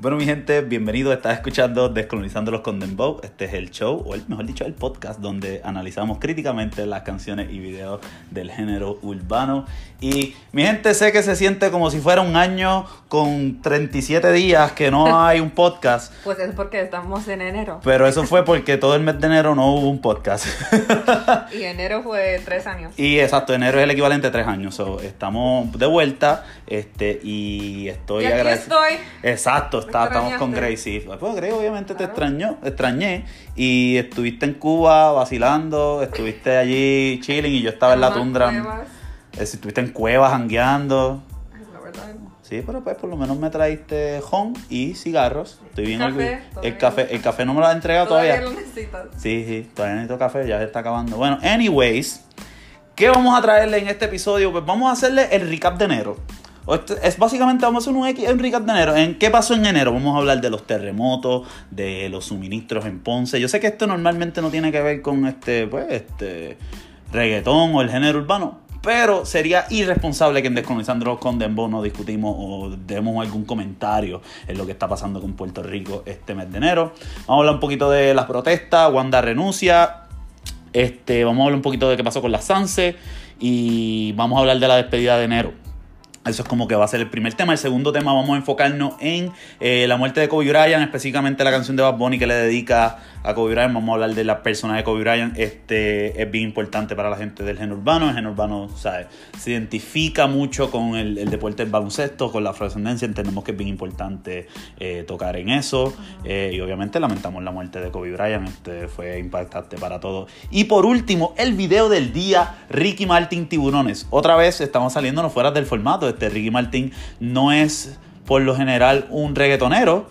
Bueno, mi gente, bienvenido. Estás escuchando Descolonizándolos con Dembow. Este es el show, o el, mejor dicho, el podcast donde analizamos críticamente las canciones y videos del género urbano. Y mi gente, sé que se siente como si fuera un año con 37 días que no hay un podcast. Pues es porque estamos en enero. Pero eso fue porque todo el mes de enero no hubo un podcast. y enero fue tres años. Y exacto, enero es el equivalente a tres años. So, estamos de vuelta este, y estoy Y aquí agradecido. estoy. Exacto, está- estamos con Gracie. Pues Gracie obviamente te extrañó, extrañé. Y estuviste en Cuba vacilando, estuviste allí chilling y yo estaba en la tundra. cuevas. Eh, Estuviste en cuevas jangueando. La verdad. Sí, pero pues por lo menos me traíste home y cigarros. Estoy bien Café. El café, el café no me lo has entregado Todavía todavía. lo necesitas. Sí, sí, todavía necesito café, ya se está acabando. Bueno, anyways, ¿qué vamos a traerle en este episodio? Pues vamos a hacerle el recap de enero. Es básicamente, vamos a hacer un, X- recap de enero. ¿En qué pasó en enero? Vamos a hablar de los terremotos, de los suministros en Ponce. Yo sé que esto normalmente no tiene que ver con este, pues, este reggaetón o el género urbano. Pero sería irresponsable que en Descolonizando con Dembow no discutimos o demos algún comentario en lo que está pasando con Puerto Rico este mes de enero. Vamos a hablar un poquito de las protestas, Wanda renuncia, este, vamos a hablar un poquito de qué pasó con la Sanse y vamos a hablar de la despedida de enero. Eso es como que va a ser el primer tema. El segundo tema vamos a enfocarnos en eh, la muerte de Kobe Bryant, específicamente la canción de Bad Bunny que le dedica a Kobe Bryant. Vamos a hablar de la persona de Kobe Bryant. Este es bien importante para la gente del género urbano. El género urbano ¿sabes? se identifica mucho con el, el deporte del baloncesto, con la afrodescendencia. Entendemos que es bien importante eh, tocar en eso. Eh, y obviamente lamentamos la muerte de Kobe Bryant. Este fue impactante para todos. Y por último, el video del día, Ricky Martin Tiburones. Otra vez estamos saliéndonos fuera del formato. Este Ricky Martin no es por lo general un reggaetonero.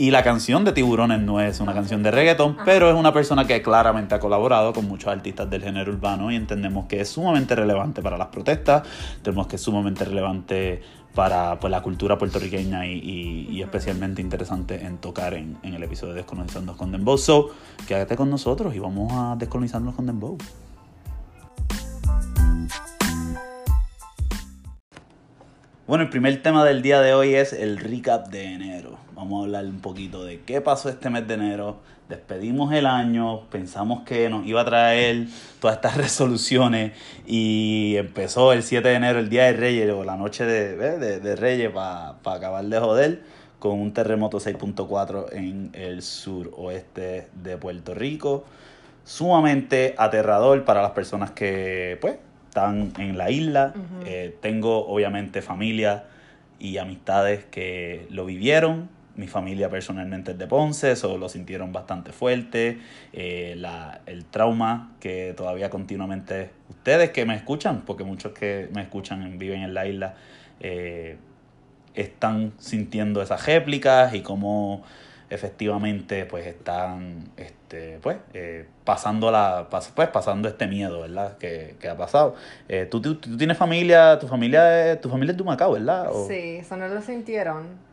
Y la canción de Tiburones no es una canción de reggaeton, Ajá. pero es una persona que claramente ha colaborado con muchos artistas del género urbano y entendemos que es sumamente relevante para las protestas, entendemos que es sumamente relevante para pues, la cultura puertorriqueña y, y- y especialmente interesante en tocar en, en el episodio de Descolonizando con Dembow. So, quédate con nosotros y vamos a Descolonizarnos con Dembow. Bueno, el primer tema del día de hoy es el recap de enero. Vamos a hablar un poquito de qué pasó este mes de enero. Despedimos el año, pensamos que nos iba a traer todas estas resoluciones y empezó el 7 de enero, el Día de Reyes o la noche de, de, de Reyes para acabar de joder con un terremoto 6.4 en el suroeste de Puerto Rico. Sumamente aterrador para las personas que pues están en la isla. Eh, tengo obviamente familia y amistades que lo vivieron. Mi familia personalmente es de Ponce, eso lo sintieron bastante fuerte. Eh, la- el trauma que todavía continuamente ustedes que me escuchan, porque muchos que me escuchan en- viven en la isla, eh, están sintiendo esas réplicas y cómo efectivamente pues están este pues eh, pasando la pues pasando este miedo verdad que, que ha pasado Eh, ¿tú, tú, tú tienes familia tu familia es- tu familia es de Humacao verdad O- Sí, eso no lo sintieron.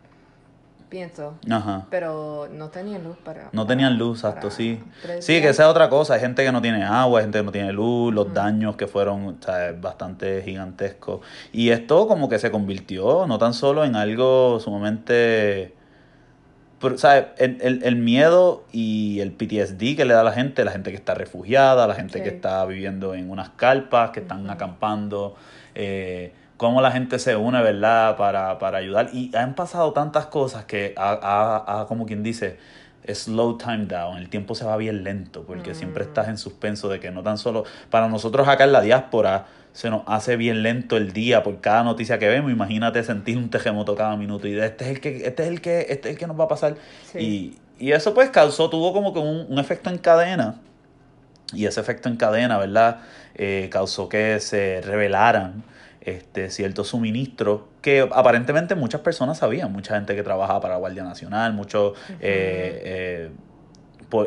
Pienso. ajá Pero no tenían luz para. no para- tenían luz, exacto, sí. Sí, que esa es otra cosa. Hay gente que no tiene agua, hay gente que no tiene luz, los Ujú. daños que fueron o sea, bastante gigantescos. Y esto como que se convirtió no tan solo en algo sumamente... Pero, ¿sabes? El, el- el miedo y el PTSD que le da a la gente, la gente que está refugiada, la gente que está viviendo en unas carpas, que están acampando, eh, cómo la gente se une, ¿verdad?, para, para ayudar. Y han pasado tantas cosas que, ha, ha- ha, como quien dice, slow time down, el tiempo se va bien lento, porque siempre Mm. estás en suspenso de que no tan solo, para nosotros acá en la diáspora, se nos hace bien lento el día por cada noticia que vemos. Imagínate sentir un terremoto cada minuto y este es el que, este es el que, este es el que nos va a pasar. Sí. Y, y eso pues causó, tuvo como que un, un efecto en cadena. Y ese efecto en cadena, ¿verdad? Eh, causó que se revelaran este, ciertos suministros que aparentemente muchas personas sabían. Mucha gente que trabajaba para la Guardia Nacional, muchos eh, eh,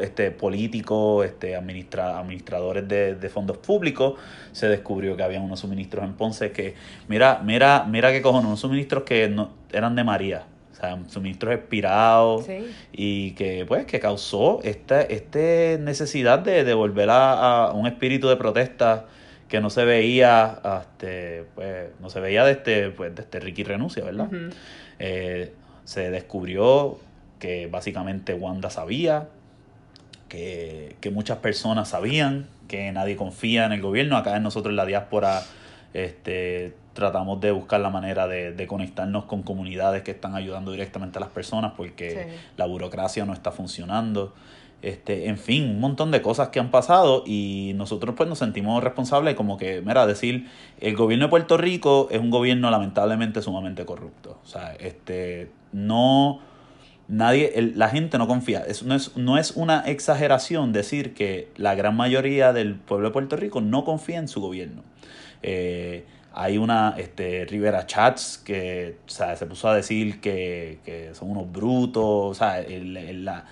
este, políticos, este, administra- administradores de, de fondos públicos, se descubrió que había unos suministros en Ponce que, mira, mira, mira qué cojones, unos suministros que no, eran de María. O sea, suministros expirados Sí. y que pues que causó esta este necesidad de, de volver a, a un espíritu de protesta que no se veía este pues no se veía desde pues desde Ricky renuncia verdad. Eh, se descubrió que básicamente Wanda sabía, que, que muchas personas sabían, que nadie confía en el gobierno. Acá en nosotros en la diáspora este, tratamos de buscar la manera de, de conectarnos con comunidades que están ayudando directamente a las personas porque Sí. la burocracia no está funcionando. Este, en fin, un montón de cosas que han pasado y nosotros pues nos sentimos responsables como que, mira, decir, el gobierno de Puerto Rico es un gobierno lamentablemente sumamente corrupto. O sea, este, no, nadie, el- la gente no confía. Es, no, es, no es una exageración decir que la gran mayoría del pueblo de Puerto Rico no confía en su gobierno. Eh, hay una este, Rivera Chats que se puso a decir que, que son unos brutos, o sea, el, la,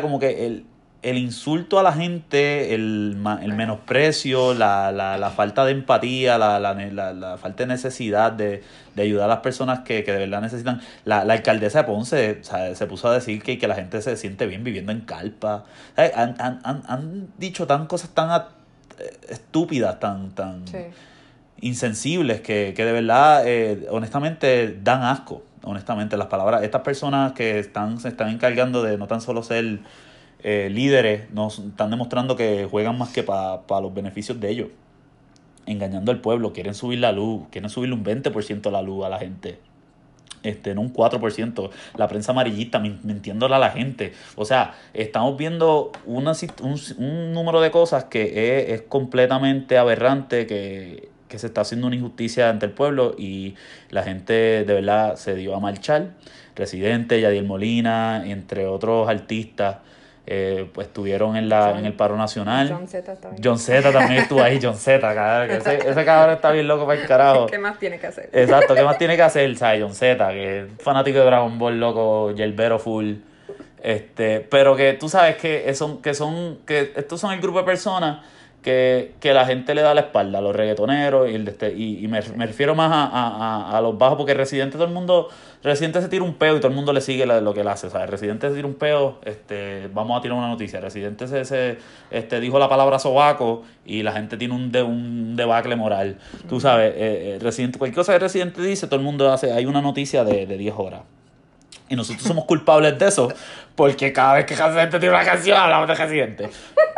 como que el, el insulto a la gente, el, el menosprecio, la, la, la falta de empatía, la, la, falta de necesidad de, de ayudar a las personas que, que de verdad necesitan. La, la alcaldesa de Ponce o sea, se puso a decir que, que la gente se siente bien viviendo en carpa. O sea, Han, han, han, han dicho tan cosas tan eh, estúpidas, tan, tan Sí. insensibles que, que de verdad, eh, honestamente, dan asco. Honestamente, las palabras, estas personas que están, se están encargando de no tan solo ser eh, líderes, nos están demostrando que juegan más que para los beneficios de ellos. Engañando al pueblo, quieren subir la luz, quieren subirle un 20% la luz a la gente. Este, no un 4%, la prensa amarillista min- mintiéndole a la gente. O sea, estamos viendo una, un, un número de cosas que es, es completamente aberrante, que, que se está haciendo una injusticia ante el pueblo y la gente de verdad se dio a marchar. Residente, Yadiel Molina, entre otros artistas, eh, pues estuvieron en, la, John- en el paro nacional. John Z también. John Z también estuvo ahí, John Z, cabrón, ese, ese cabrón está bien loco para el carajo. ¿Qué más tiene que hacer? Exacto, ¿qué más tiene que hacer? ¿Sabes? John Z, que es fanático de Dragon Ball, loco, Yerbero full. Este, pero que tú sabes que son, que son, que estos son el grupo de personas que, que la gente le da la espalda, a los reggaetoneros y el de este, y, y me, me refiero más a, a, a- a los bajos, porque Residente todo el mundo, Residente se tira un peo y todo el mundo le sigue la- lo que él hace, ¿sabes? Residente se tira un peo, este, vamos a tirar una noticia, Residente se, se este, dijo la palabra sobaco y la gente tiene un, de, un debacle moral, tú sabes, eh, eh, Residente, cualquier cosa que Residente dice, todo el mundo hace, hay una noticia de, de 10 horas. Y nosotros somos culpables de eso, porque cada vez que Residente tiene una canción hablamos de Residente.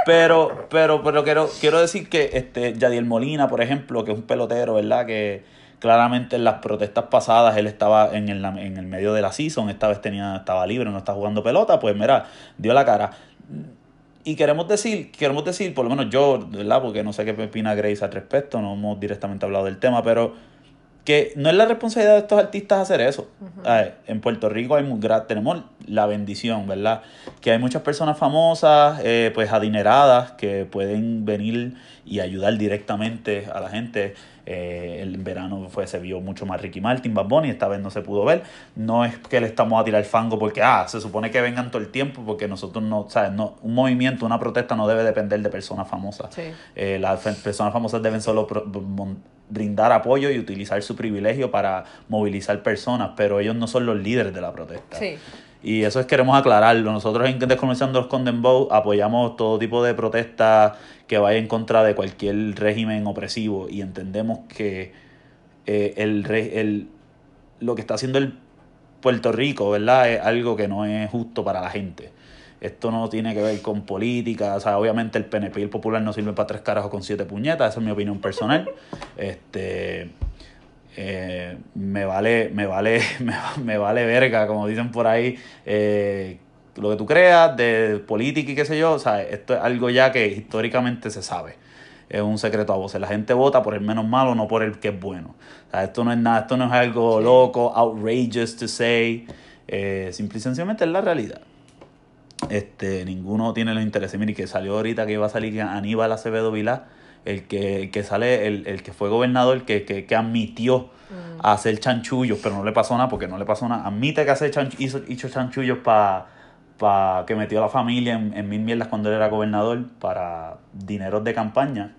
Pero, pero, pero quiero, quiero decir que este Yadiel Molina, por ejemplo, que es un pelotero, ¿verdad? Que claramente en las protestas pasadas él estaba en el, en el medio de la season, esta vez tenía, estaba libre, no está jugando pelota, pues mira, dio la cara. Y queremos decir, queremos decir, por lo menos yo, ¿verdad? Porque no sé qué opina Grace al respecto, no hemos directamente hablado del tema, pero que no es la responsabilidad de estos artistas hacer eso. En Puerto Rico hay tenemos la bendición, ¿verdad? Que hay muchas personas famosas, eh, pues adineradas, que pueden venir y ayudar directamente a la gente. Eh, el verano fue, se vio mucho más Ricky Martin, Bad Bunny, esta vez no se pudo ver. No es que le estamos a tirar fango porque, ah, se supone que vengan todo el tiempo, porque nosotros no, ¿sabes? No, un movimiento, una protesta no debe depender de personas famosas. Sí. Eh, las personas famosas deben solo brindar apoyo y utilizar su privilegio para movilizar personas, pero ellos no son los líderes de la protesta. Sí. Y eso es queremos aclararlo. Nosotros en Desconociendo los Condemn Vote apoyamos todo tipo de protesta que vaya en contra de cualquier régimen opresivo y entendemos que eh, el, el, lo que está haciendo el Puerto Rico, ¿verdad? Es algo que no es justo para la gente. Esto no tiene que ver con política, o sea, obviamente el PNP y el Popular no sirven para tres carajos con siete puñetas, esa es mi opinión personal. Este eh, me vale, me vale, me, me vale verga, como dicen por ahí, eh, lo que tú creas de política y qué sé yo, o sea, esto es algo ya que históricamente se sabe. Es un secreto a voces. La gente vota por el menos malo, no por el que es bueno. O sea, esto no es nada, esto no es algo loco, outrageous to say. Eh, simple y sencillamente es la realidad. Este, ninguno tiene los intereses. Mire, que salió ahorita que iba a salir Aníbal Acevedo Vilá, el que, el que sale, el, el que fue gobernador, que, que, que admitió a hacer chanchullos, pero no le pasó nada porque no le pasó nada. Admite que hace chanch- hizo, hizo chanchullos para pa, que metió a la familia en, en mil mierdas cuando él era gobernador para dineros de campaña.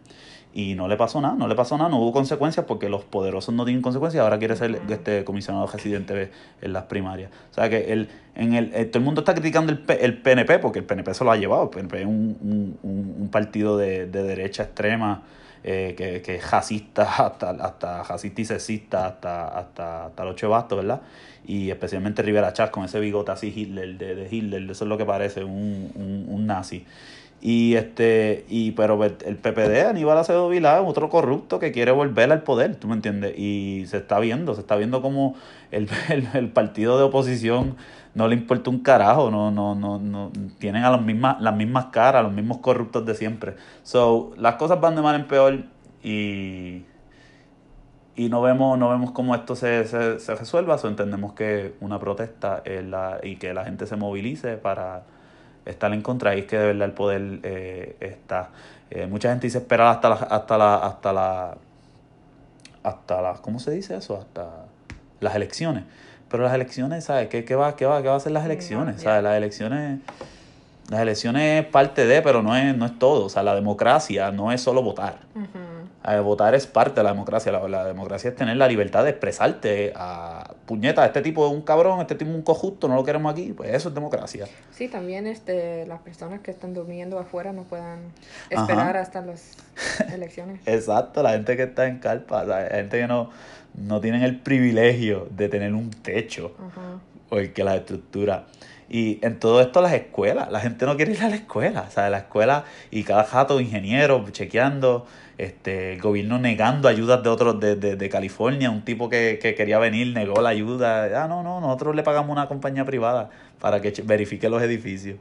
Y no le pasó nada, no le pasó nada, no hubo consecuencias porque los poderosos no tienen consecuencias. Ahora quiere ser este comisionado residente en las primarias. O sea que el, en el, eh, todo el mundo está criticando el, el PNP porque el PNP se lo ha llevado. El PNP es un, un- un- partido de, de derecha extrema eh, que, que es jacista, hasta, hasta jacista y sexista, hasta, hasta, hasta los chevastos, ¿verdad? Y especialmente Rivera Chávez con ese bigote así Hitler, de, de Hitler, eso es lo que parece, un, un, un nazi. Y este, y pero el PPD, Aníbal Acevedo Vilá, es otro corrupto que quiere volver al poder, ¿tú me entiendes? Y se está viendo, se está viendo como el, el, partido de oposición no le importa un carajo, no, no, no, no, tienen a las mismas, las mismas caras, los mismos corruptos de siempre. So, las cosas van de mal en peor y, y no vemos, no vemos cómo esto se, se, resuelva, so, entendemos que una protesta es la, y que la gente se movilice para estar en contra y es que de verdad el poder eh, está. Eh, mucha gente dice esperar hasta la, hasta la, hasta la, hasta la, ¿cómo se dice eso? Hasta las elecciones. Pero las elecciones, ¿sabes? ¿Qué, qué, va, qué, va, ¿Qué va a hacer las elecciones? ¿Sabes? Las elecciones, las elecciones es parte de, pero no es, no es todo. O sea, la democracia no es solo votar. Ujú. Eh, votar es parte de la democracia. La, la democracia es tener la libertad de expresarte a puñeta, este tipo es un cabrón, este tipo es un cojusto, no lo queremos aquí. Pues eso es democracia. Sí, también este, las personas que están durmiendo afuera no puedan esperar hasta las elecciones. Exacto, la gente que está en carpa, la gente que no, no tienen el privilegio de tener un techo Ajá. o el que la estructura. Y en todo esto las escuelas, la gente no quiere ir a la escuela, o sea, la escuela y cada jato ingeniero chequeando, este, el gobierno negando ayudas de otros de, de, de California, un tipo que, que quería venir negó la ayuda, ah, no, no, nosotros le pagamos una compañía privada para que verifique los edificios.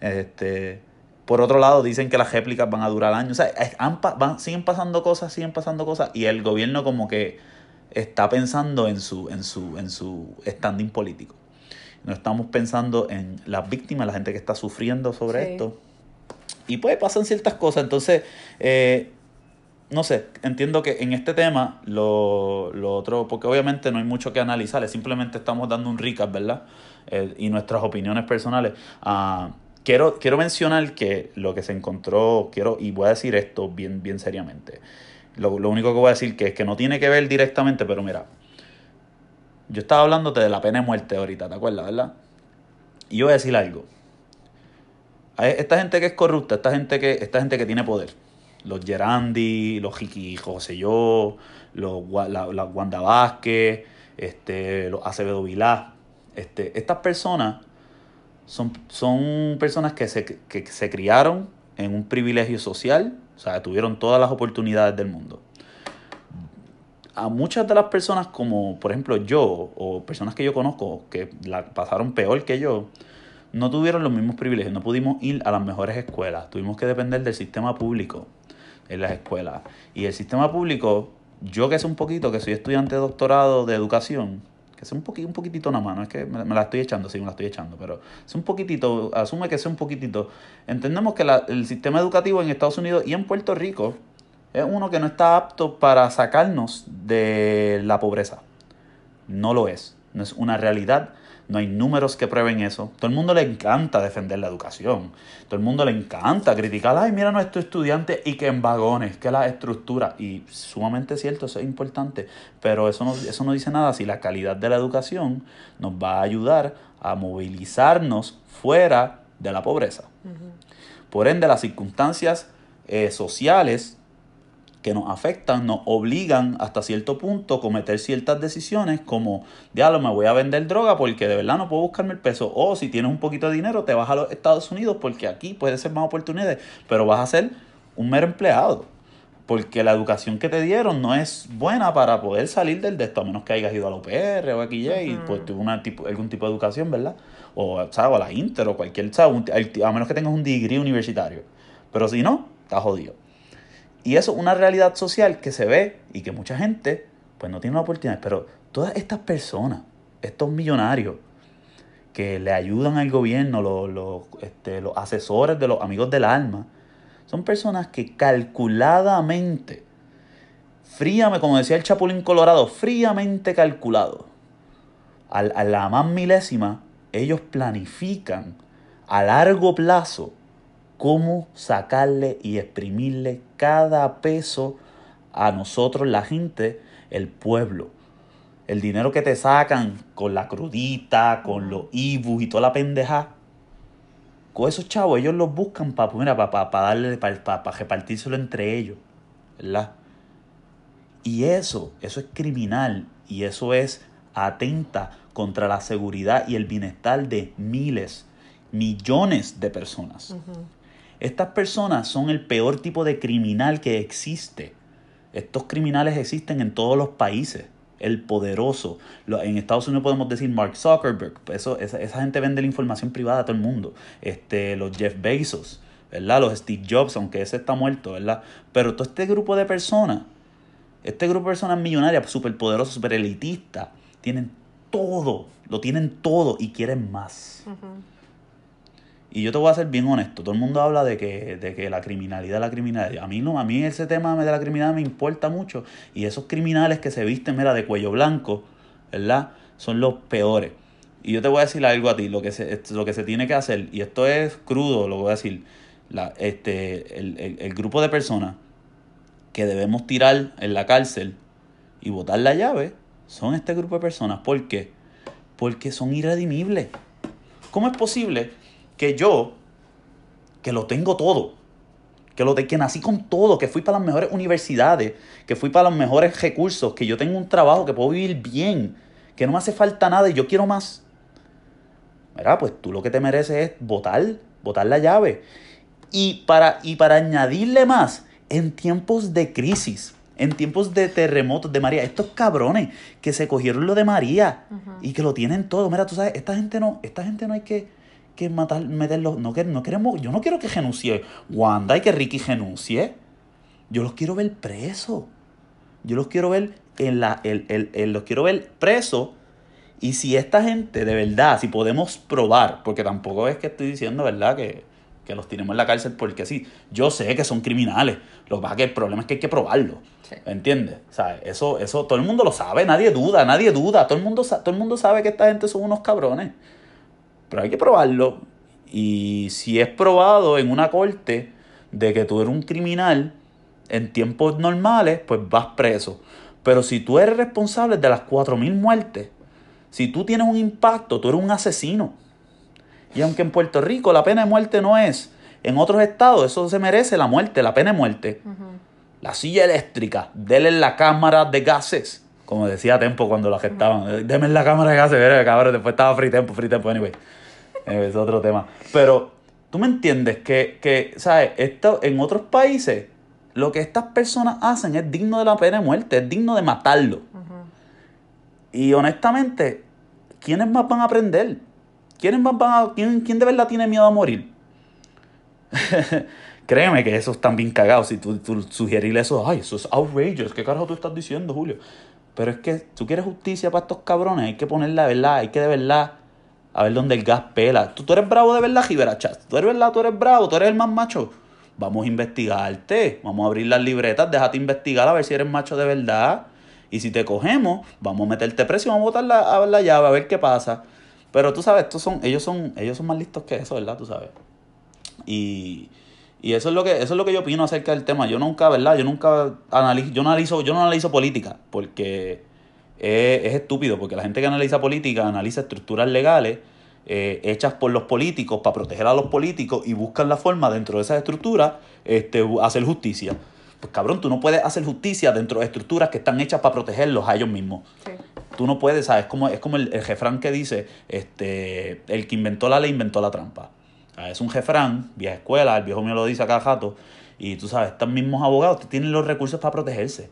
Este, por otro lado, dicen que las réplicas van a durar años. O sea, han van- siguen pasando cosas, siguen pasando cosas. Y el gobierno como que está pensando en su, en su, en su standing político. No estamos pensando en las víctimas, la gente que está sufriendo sobre Sí. esto. Y pues pasan ciertas cosas. Entonces, eh, no sé, entiendo que en este tema lo, lo otro, porque obviamente no hay mucho que analizar, simplemente estamos dando un recap, ¿verdad? Eh, y nuestras opiniones personales. Ah, quiero, quiero mencionar que lo que se encontró, quiero, y voy a decir esto bien, bien seriamente. Lo, lo único que voy a decir que es que no tiene que ver directamente, pero mira, yo estaba hablándote de la pena de muerte ahorita, ¿te acuerdas, verdad? Y yo voy a decir algo. Hay esta gente que es corrupta, esta gente que, esta gente que tiene poder, los Gerandi, los Jiki José yo, los la, la Wanda Vázquez, este, los Acevedo Vilá, este, estas personas son, son personas que se, que se criaron en un privilegio social, o sea, tuvieron todas las oportunidades del mundo. A muchas de las personas, como por ejemplo yo, o personas que yo conozco, que la pasaron peor que yo, no tuvieron los mismos privilegios, no pudimos ir a las mejores escuelas, tuvimos que depender del sistema público en las escuelas. Y el sistema público, yo que sé un poquito, que soy estudiante de doctorado de educación, que sé un, poqui- un poquitito nada más, no es que me, me la estoy echando, sí, me la estoy echando, pero es un poquitito, asume que sea un poquitito. Entendemos que la- el sistema educativo en Estados Unidos y en Puerto Rico es uno que no está apto para sacarnos de la pobreza. No lo es. No es una realidad. No hay números que prueben eso. Todo el mundo le encanta defender la educación. Todo el mundo le encanta criticar, ay, mira nuestros estudiantes y que en vagones, que la estructura. Y sumamente cierto, eso es importante. Pero eso no, eso no dice nada si la calidad de la educación nos va a ayudar a movilizarnos fuera de la pobreza. Por ende, las circunstancias eh, sociales que nos afectan, nos obligan hasta cierto punto a cometer ciertas decisiones como, diablo, me voy a vender droga porque de verdad no puedo buscarme el peso. O si tienes un poquito de dinero, te vas a los Estados Unidos porque aquí puede ser más oportunidades, pero vas a ser un mero empleado. Porque la educación que te dieron no es buena para poder salir del de esto, a menos que hayas ido a la UPR o aquí y Ujú. pues tuvo una tipo, algún tipo de educación, ¿verdad? O, ¿sabes? o a la Inter o cualquier, ¿sabes? A menos que tengas un degree universitario. Pero si no, estás jodido. Y eso es una realidad social que se ve y que mucha gente pues no tiene la oportunidad. Pero todas estas personas, estos millonarios que le ayudan al gobierno, los, los, este, los asesores de los amigos del alma, son personas que calculadamente, fríamente, como decía el Chapulín Colorado, fríamente calculado, al- a la más milésima, ellos planifican a largo plazo cómo sacarle y exprimirle cada peso a nosotros, la gente, el pueblo. El dinero que te sacan con la crudita, con los ibus y toda la pendeja. Con esos chavos, ellos los buscan para para darle, para repartírselo entre ellos. ¿verdad? Y eso, eso es criminal y eso es atenta contra la seguridad y el bienestar de miles, millones de personas. Estas personas son el peor tipo de criminal que existe. Estos criminales existen en todos los países. El poderoso. En Estados Unidos podemos decir Mark Zuckerberg. Eso, esa, gente vende la información privada a todo el mundo. Este, los Jeff Bezos, ¿verdad? Los Steve Jobs, aunque ese está muerto, ¿verdad? Pero todo este grupo de personas, este grupo de personas millonarias, súper poderosas, súper elitistas, tienen todo, lo tienen todo y quieren más. Y yo te voy a ser bien honesto, todo el mundo habla de que, de que la criminalidad, la criminalidad. A mí no, a mí ese tema de la criminalidad me importa mucho. Y esos criminales que se visten, mira, de cuello blanco, ¿verdad? Son los peores. Y yo te voy a decir algo a ti, lo que se, lo que se tiene que hacer, y esto es crudo, lo voy a decir, la, este, el, el grupo de personas que debemos tirar en la cárcel y botar la llave son este grupo de personas. ¿Por qué? Porque son irredimibles. ¿Cómo es posible que yo, que lo tengo todo, que, lo de, que nací con todo, que fui para las mejores universidades, que fui para los mejores recursos, que yo tengo un trabajo, que puedo vivir bien, que no me hace falta nada y yo quiero más? Mira, pues tú lo que te mereces es votar, votar la llave. Y para, y para añadirle más, en tiempos de crisis, en tiempos de terremotos de María, estos cabrones que se cogieron lo de María y que lo tienen todo. Mira, tú sabes, esta gente no, esta gente no hay que, que matar, meterlos. No, no queremos, yo no quiero que genuncie Wanda y que Ricky genuncie. Yo los quiero ver presos. Yo los quiero ver en la, el, el, los quiero ver presos. Y si esta gente, de verdad, si podemos probar, porque tampoco es que estoy diciendo, ¿verdad? Que, que los tenemos en la cárcel porque sí. Yo sé que son criminales. Lo que pasa es que el problema es que hay que probarlo. ¿Entiendes? O sea, eso, eso todo el mundo lo sabe, nadie duda, nadie duda. Todo el, mundo, todo el mundo sabe que esta gente son unos cabrones. Pero hay que probarlo. Y si es probado en una corte de que tú eres un criminal en tiempos normales, pues vas preso. Pero si tú eres responsable de las 4.000 muertes, si tú tienes un impacto, tú eres un asesino. Y aunque en Puerto Rico la pena de muerte no es, en otros estados eso se merece la muerte, la pena de muerte. La silla eléctrica, denle la cámara de gases. Como decía Tempo cuando lo gestaban. Deme la cámara de gases, cabrón. Después estaba Free Tempo, Free Tempo, anyway. es otro tema. Pero, tú me entiendes que, que, ¿sabes? Esto, en otros países, lo que estas personas hacen es digno de la pena de muerte, es digno de matarlo. Y honestamente, ¿quiénes más van a aprender? ¿Quiénes más van a, quién, quién de verdad tiene miedo a morir? Créeme que esos están bien cagados. Si tú, tú sugerirle eso, ay, eso es outrageous. ¿Qué carajo tú estás diciendo, Julio? Pero es que tú quieres justicia para estos cabrones. Hay que poner la verdad. Hay que de verdad a ver dónde el gas pela. ¿Tú, tú eres bravo de verdad, Giberachat? ¿Tú eres verdad? ¿Tú eres bravo? ¿Tú eres el más macho? Vamos a investigarte. Vamos a abrir las libretas. Déjate investigar a ver si eres macho de verdad. Y si te cogemos, vamos a meterte preso y vamos a botar la, a la llave a ver qué pasa. Pero tú sabes, estos son, ellos son, ellos son más listos que eso, ¿verdad? Tú sabes. Y, y eso es lo que, eso es lo que yo opino acerca del tema. Yo nunca, ¿verdad? Yo nunca analizo, yo analizo, yo no analizo política, porque es, estúpido, porque la gente que analiza política analiza estructuras legales eh, hechas por los políticos para proteger a los políticos y buscan la forma dentro de esas estructuras este, hacer justicia. Pues cabrón, tú no puedes hacer justicia dentro de estructuras que están hechas para protegerlos a ellos mismos. Tú no puedes, ¿sabes? Es como, es como el, el jefrán que dice, este, el que inventó la ley inventó la trampa. Es un jefrán, vieja escuela, el viejo mío lo dice a cada jato, y tú sabes, estos mismos abogados tienen los recursos para protegerse.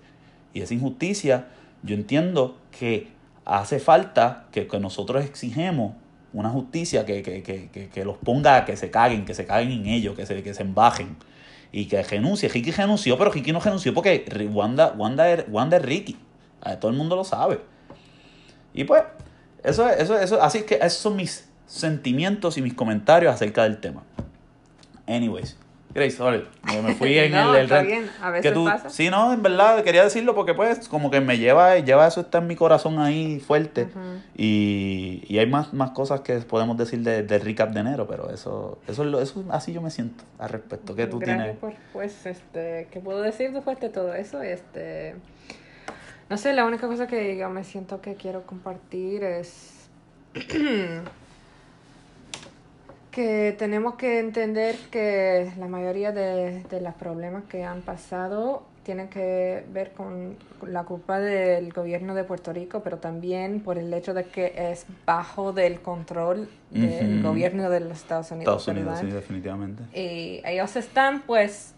Y esa injusticia, yo entiendo que hace falta que, nosotros exigemos una justicia que, que, que, que, los ponga, que se caguen, que se caguen en ellos, que se, que se embajen. Y que renuncie. Ricky renunció, pero Ricky no renunció porque Wanda, Wanda, es, Wanda Ricky. Todo el mundo lo sabe. Y pues, eso, eso, eso, así que esos son mis sentimientos y mis comentarios acerca del tema. Anyways, Grace, sorry, me fui en el, está bien. A veces tú, pasa. Sí, no, en verdad quería decirlo porque pues como que me lleva, lleva eso está en mi corazón ahí fuerte y, y, hay más, más cosas que podemos decir del de recap de enero, pero eso, eso, es lo, eso así yo me siento al respecto. que tú tienes? pues, este, ¿qué puedo decir después de todo eso? Este, no sé, la única cosa que yo me siento que quiero compartir es que tenemos que entender que la mayoría de, los problemas que han pasado tiene que ver con la culpa del gobierno de Puerto Rico, pero también por el hecho de que es bajo del control del gobierno de los Estados Unidos. Estados Unidos, ¿verdad? sí, definitivamente. Y ellos están, pues,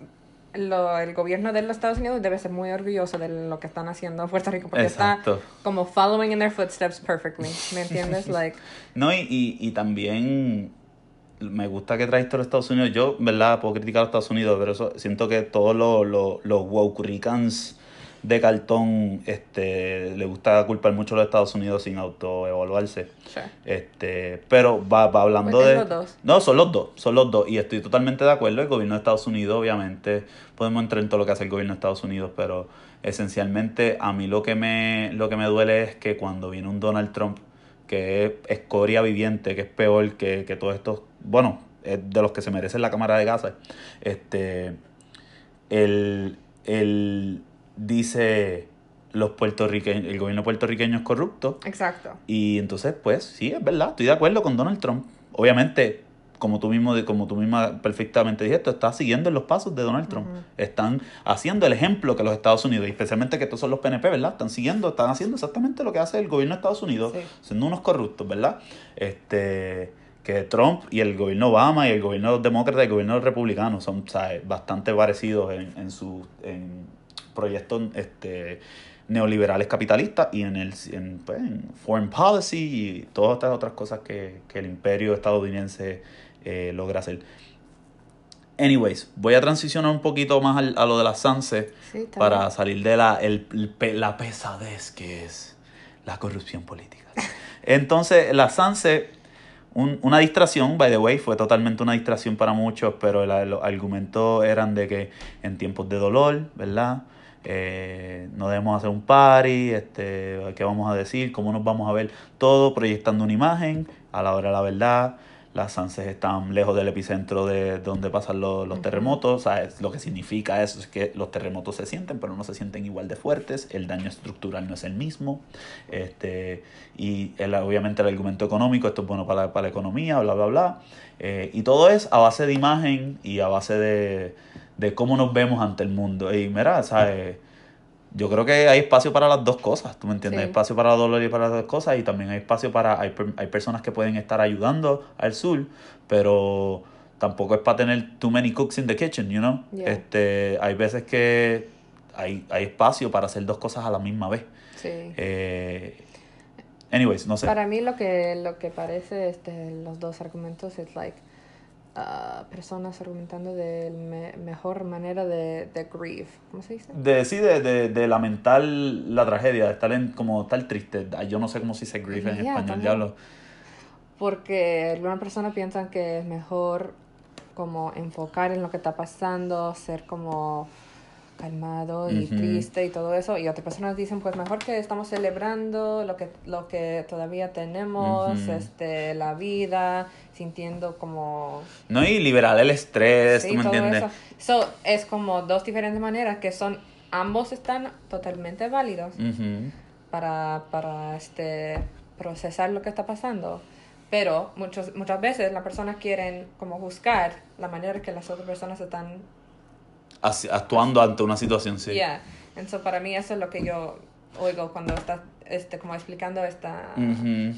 lo, el gobierno de los Estados Unidos debe ser muy orgulloso de lo que están haciendo en Puerto Rico, porque Exacto. está como following in their footsteps perfectly, ¿me entiendes? Like, No, y, y, y también me gusta que traes a los Estados Unidos. Yo, ¿verdad? Puedo criticar a los Estados Unidos, pero eso siento que todos los, los, los de cartón este, le gusta culpar mucho a los Estados Unidos sin autoevaluarse. sure. Este, pero va, va hablando Pues es de... los dos. No, son los dos, son los dos. Y estoy totalmente de acuerdo. El gobierno de Estados Unidos, obviamente, podemos entrar en todo lo que hace el gobierno de Estados Unidos, pero esencialmente a mí lo que me, lo que me duele es que cuando viene un Donald Trump, que es escoria viviente, que es peor que, que todos estos, bueno, es de los que se merecen la cámara de Gaza, este, él, él dice los puertorriqueños, el gobierno puertorriqueño es corrupto, Exacto. y entonces, pues, sí, es verdad, estoy de acuerdo con Donald Trump. Obviamente, como tú mismo, como tú misma perfectamente dijiste, está siguiendo en los pasos de Donald Trump. Están haciendo el ejemplo que los Estados Unidos, y especialmente que estos son los PNP, ¿verdad? Están siguiendo, están haciendo exactamente lo que hace el gobierno de Estados Unidos, Sí. siendo unos corruptos, ¿verdad? Este que Trump y el gobierno Obama y el gobierno demócrata y el gobierno republicano son ¿sabes? bastante parecidos en, en sus en proyectos este, neoliberales capitalistas y en el en, pues, en foreign policy y todas estas otras cosas que, que el imperio estadounidense eh, logra hacer. Anyways, voy a transicionar un poquito más al- a lo de la Sanse Sí, para salir de la, el- la pesadez que es la corrupción política. Entonces, la Sanse, un- una distracción, by the way, fue totalmente una distracción para muchos, pero el- los argumentos eran de que en tiempos de dolor, ¿verdad? Eh, no debemos hacer un party, este, qué vamos a decir, cómo nos vamos a ver, todo proyectando una imagen a la hora de la verdad. Las Sanses están lejos del epicentro de donde pasan los, los terremotos. ¿sabes? Lo que significa eso es que los terremotos se sienten, pero no se sienten igual de fuertes. El daño estructural no es el mismo. Este, y el- obviamente el argumento económico, esto es bueno para la, para la economía, bla, bla, bla. Eh, y todo es a base de imagen y a base de, de cómo nos vemos ante el mundo. Y mira, ¿sabes? Yo creo que hay espacio para las dos cosas, ¿tú me entiendes? Sí. Hay espacio para el dolor y para las dos cosas y también hay espacio para, hay, hay personas que pueden estar ayudando al sur, pero tampoco es para tener too many cooks in the kitchen, you know? Yeah. Este, hay veces que hay, hay espacio para hacer dos cosas a la misma vez. Sí. Eh, anyways, no sé. Para mí lo que lo que parece este los dos argumentos es like personas argumentando de me- mejor manera de, de grieve, ¿cómo se dice? De, sí, de, de, de lamentar la tragedia, de estar en, como estar triste. Yo no sé cómo se dice grief en Yeah, español, diablo. Porque algunas personas piensan que es mejor como enfocar en lo que está pasando, ser como calmado y triste y todo eso. Y otras personas dicen, pues mejor que estamos celebrando lo que, lo que todavía tenemos, este, la vida, sintiendo como... No, y liberar el estrés, Sí, ¿tú me todo entiendes? eso. So, es como dos diferentes maneras que son, ambos están totalmente válidos para, para este, procesar lo que está pasando. Pero muchos, muchas veces las personas quieren como juzgar la manera que las otras personas están... Actuando ante una situación, sí. Yeah. Entonces para mí eso es lo que yo oigo cuando estás este, como explicando esta,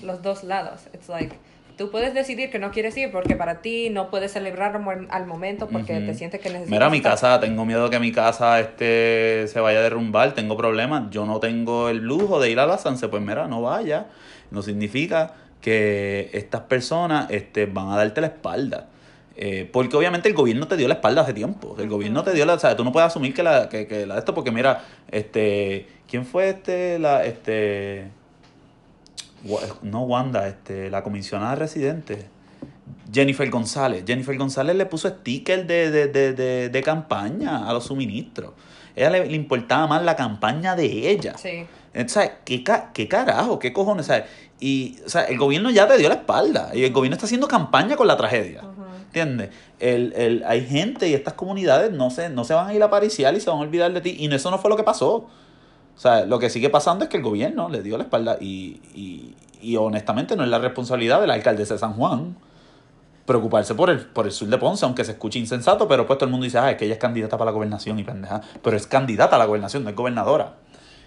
los dos lados. It's like, tú puedes decidir que no quieres ir porque para ti no puedes celebrar al momento porque Ujú. te sientes que necesitas... Mira, mi estar- casa, tengo miedo que mi casa este, se vaya a derrumbar, tengo problemas, yo no tengo el lujo de ir a la Sanse, pues mira, no vaya. No significa que estas personas este, van a darte la espalda. Eh, porque obviamente el gobierno te dio la espalda hace tiempo. El gobierno te dio la. O sea, tú no puedes asumir que la, que, que la de esto, porque mira, este. ¿Quién fue este? La, este. No Wanda, este, la comisionada residente. Jennifer González. Jennifer González le puso sticker de, de, de, de, de campaña a los suministros. ella le, le importaba más la campaña de ella. Sí. O sea, ¿qué, qué carajo? ¿Qué cojones? Sea, y, o sea, el gobierno ya te dio la espalda. Y el gobierno está haciendo campaña con la tragedia. ¿Entiendes? El, el, hay gente y estas comunidades no se, no se van a ir a pariciar y se van a olvidar de ti. Y eso no fue lo que pasó. O sea, lo que sigue pasando es que el gobierno le dio la espalda y, y, y honestamente no es la responsabilidad del alcalde de San Juan. preocuparse por el, por el sur de Ponce, aunque se escuche insensato, pero pues todo el mundo dice, ah, es que ella es candidata para la gobernación y pendeja. Pero es candidata a la gobernación, no es gobernadora.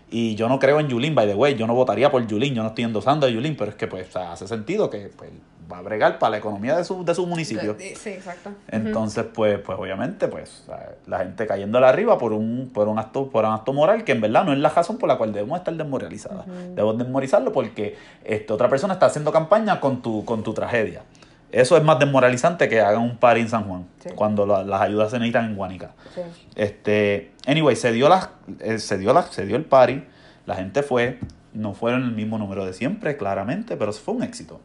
Y yo no creo en Yulín, by the way, yo no votaría por Yulín, yo no estoy endosando a Yulín, pero es que pues hace sentido que pues, va a bregar para la economía de su, de su municipio. Sí, exacto. Entonces, pues, pues obviamente, pues, la gente cayéndole arriba por un, por un acto, por un acto moral que en verdad no es la razón por la cual debemos estar desmoralizadas. Debemos desmoralizarlo porque este, otra persona está haciendo campaña con tu, con tu tragedia. Eso es más desmoralizante que hagan un party en San Juan, cuando las ayudas se necesitan en Guanica. Sí. Este, anyway, se dio, la, eh, se, dio la, se dio el party, la gente fue, no fueron el mismo número de siempre, claramente, pero fue un éxito.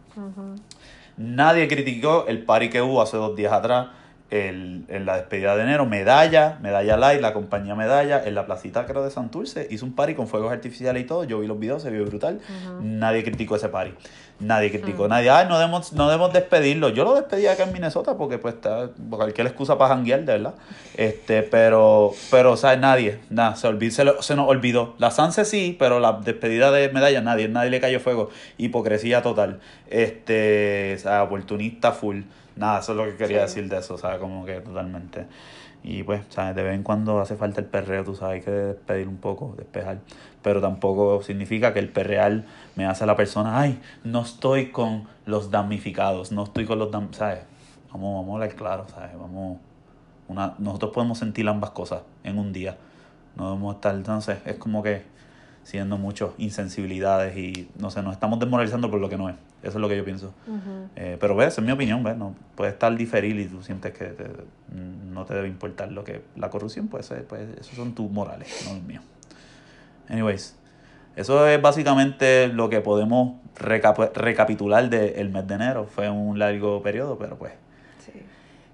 Nadie criticó el party que hubo hace dos días atrás el, en la despedida de enero, Medalla, Medalla Light, la compañía Medalla, en la placita creo de Santurce, hizo un party con fuegos artificiales y todo, yo vi los videos, se vio brutal, nadie criticó ese party, nadie criticó, nadie, ay, no debemos, no debemos despedirlo, yo lo despedí acá en Minnesota porque pues está, cualquier excusa para janguear, de verdad, este, pero, pero, o sea, nadie, nada, se, olvidó, se, se, nos olvidó, la Sanse sí, pero la despedida de Medalla, nadie, nadie le cayó fuego, hipocresía total, este, o sea, oportunista full, Nada, eso es lo que quería decir de eso, ¿sabes? Como que totalmente. Y pues, ¿sabes? De vez en cuando hace falta el perreo, tú sabes, hay que despedir un poco, despejar. Pero tampoco significa que el perreal me hace a la persona, ay, no estoy con los damnificados, no estoy con los damnificados, ¿sabes? Vamos, vamos a hablar claro, ¿sabes? Vamos, una, nosotros podemos sentir ambas cosas en un día. No debemos estar, entonces, es como que siendo muchas insensibilidades y no sé, nos estamos desmoralizando por lo que no es. Eso es lo que yo pienso. Eh, pero ves, es mi opinión, ves, no puede estar diferir y tú sientes que no te debe importar lo que la corrupción puede ser, pues esos son tus morales, no los míos. Anyways, eso es básicamente lo que podemos recapitular del mes de enero. Fue un largo periodo, pero pues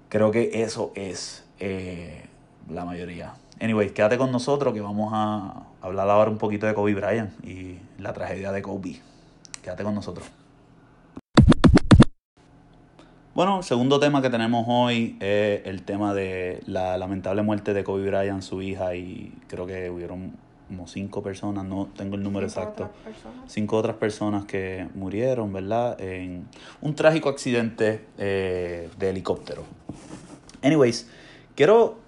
creo que eso es eh, la mayoría. Anyways, quédate con nosotros que vamos a hablar ahora un poquito de Kobe Bryant y la tragedia de Kobe. Quédate con nosotros. Bueno, el segundo tema que tenemos hoy es el tema de la lamentable muerte de Kobe Bryant, su hija, y creo que hubieron como cinco personas, no tengo el número exacto, cinco otras personas que murieron, ¿verdad? En un trágico accidente eh, de helicóptero. Anyways, quiero,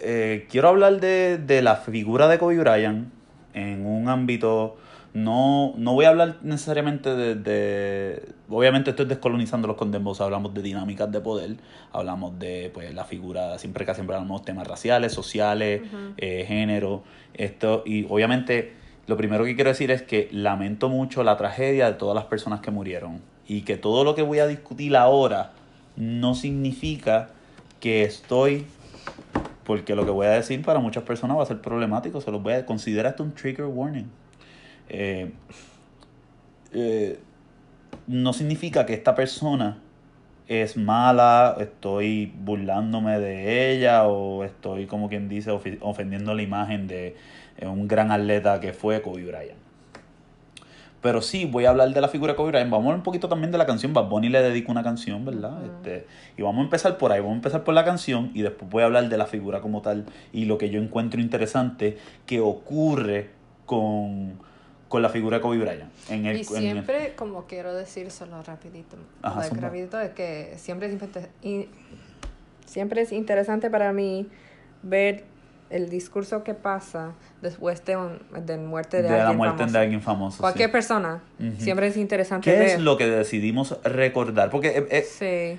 eh, quiero hablar de, de la figura de Kobe Bryant en un ámbito no, no voy a hablar necesariamente de, Obviamente estoy descolonizando los condembos, hablamos de dinámicas de poder, hablamos de pues la figura, siempre que siempre hablamos de temas raciales, sociales, eh, género, esto, y obviamente lo primero que quiero decir es que lamento mucho la tragedia de todas las personas que murieron y que todo lo que voy a discutir ahora no significa que estoy porque lo que voy a decir para muchas personas va a ser problemático, se los voy a considerar esto un trigger warning. Eh, eh, no significa que esta persona es mala, estoy burlándome de ella o estoy, como quien dice, ofendiendo la imagen de eh, un gran atleta que fue Kobe Bryant. Pero sí, voy a hablar de la figura de Kobe Bryant. Vamos a hablar un poquito también de la canción. Bad Bunny le dedico una canción, ¿verdad? Este, y vamos a empezar por ahí. Vamos a empezar por la canción y después voy a hablar de la figura como tal y lo que yo encuentro interesante que ocurre con con la figura de Kobe Bryant. En el, y siempre, como quiero decir solo rapidito, rapidito es que siempre es, siempre es interesante para mí ver el discurso que pasa después de, un, de muerte de, de alguien la muerte famoso. de alguien famoso. Cualquier persona. Siempre es interesante ¿Qué ver. es lo que decidimos recordar? Porque eh, eh,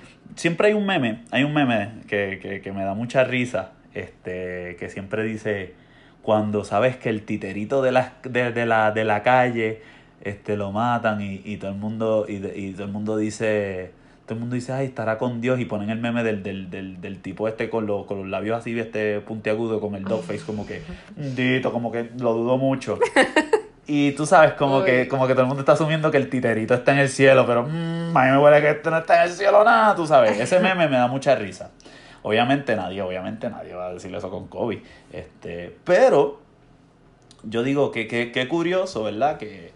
Sí. siempre hay un meme, hay un meme que, que, que me da mucha risa, este, que siempre dice cuando sabes que el titerito de la, de, de la, de la calle este, lo matan y, y todo el mundo y, y, todo el mundo dice todo el mundo dice ay estará con Dios y ponen el meme del, del, del, del tipo este con, los con los labios así este puntiagudo con el dog face como que dito como que lo dudo mucho y tú sabes como que como que todo el mundo está asumiendo que el titerito está en el cielo pero mmm, a mí me huele que este no está en el cielo nada tú sabes ese meme me da mucha risa Obviamente nadie, obviamente nadie va a decir eso con Kobe. Este, pero yo digo que qué curioso, ¿verdad? Que,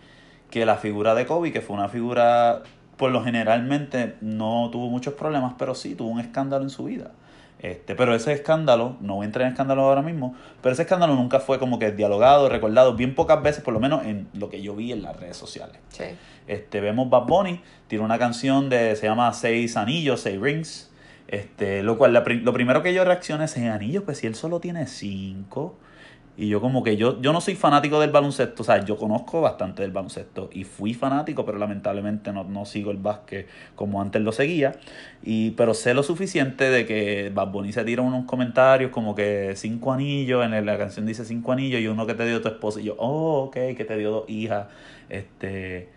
que la figura de Kobe, que fue una figura, por lo generalmente no tuvo muchos problemas, pero sí tuvo un escándalo en su vida. Este, pero ese escándalo, no voy a entrar en escándalo ahora mismo, pero ese escándalo nunca fue como que dialogado, recordado, bien pocas veces, por lo menos en lo que yo vi en las redes sociales. Sí. Este, vemos Bad Bunny, tiene una canción de, se llama Seis Anillos, Seis Rings, este, lo cual, lo primero que yo reaccioné es, Seis Anillos, pues si él solo tiene cinco, y yo como que yo, yo no soy fanático del baloncesto, o sea, yo conozco bastante del baloncesto y fui fanático, pero lamentablemente no, no sigo el básquet como antes lo seguía. Y, pero sé lo suficiente de que Bad Bunny se tira unos comentarios como que cinco anillos, en la canción dice cinco anillos y uno que te dio tu esposa. Y yo, oh, ok, que te dio dos hijas. Este,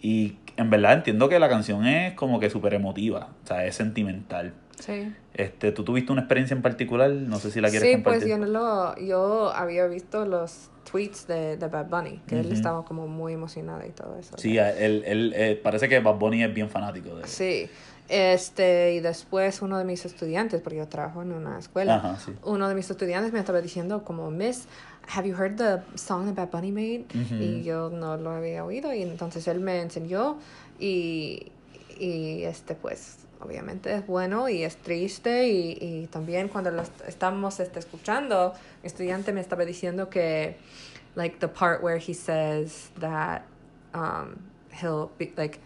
y en verdad entiendo que la canción es como que súper emotiva, o sea, es sentimental. Sí. Este, ¿Tú tuviste una experiencia en particular? No sé si la quieres sí, compartir. Sí, pues yo, no lo, yo había visto los tweets de, de Bad Bunny, que él estaba como muy emocionado y todo eso. Sí, él, él, eh, parece que Bad Bunny es bien fanático de él. Sí. Este, y después uno de mis estudiantes, porque yo trabajo en una escuela, Ajá, sí. uno de mis estudiantes me estaba diciendo como, Miss, have you heard the song that Bad Bunny made? Y yo no lo había oído y entonces él me enseñó y, y este pues obviamente es bueno y es triste y, y también cuando lo estamos este, escuchando, mi estudiante me estaba diciendo que like the part where he says that um, he'll be like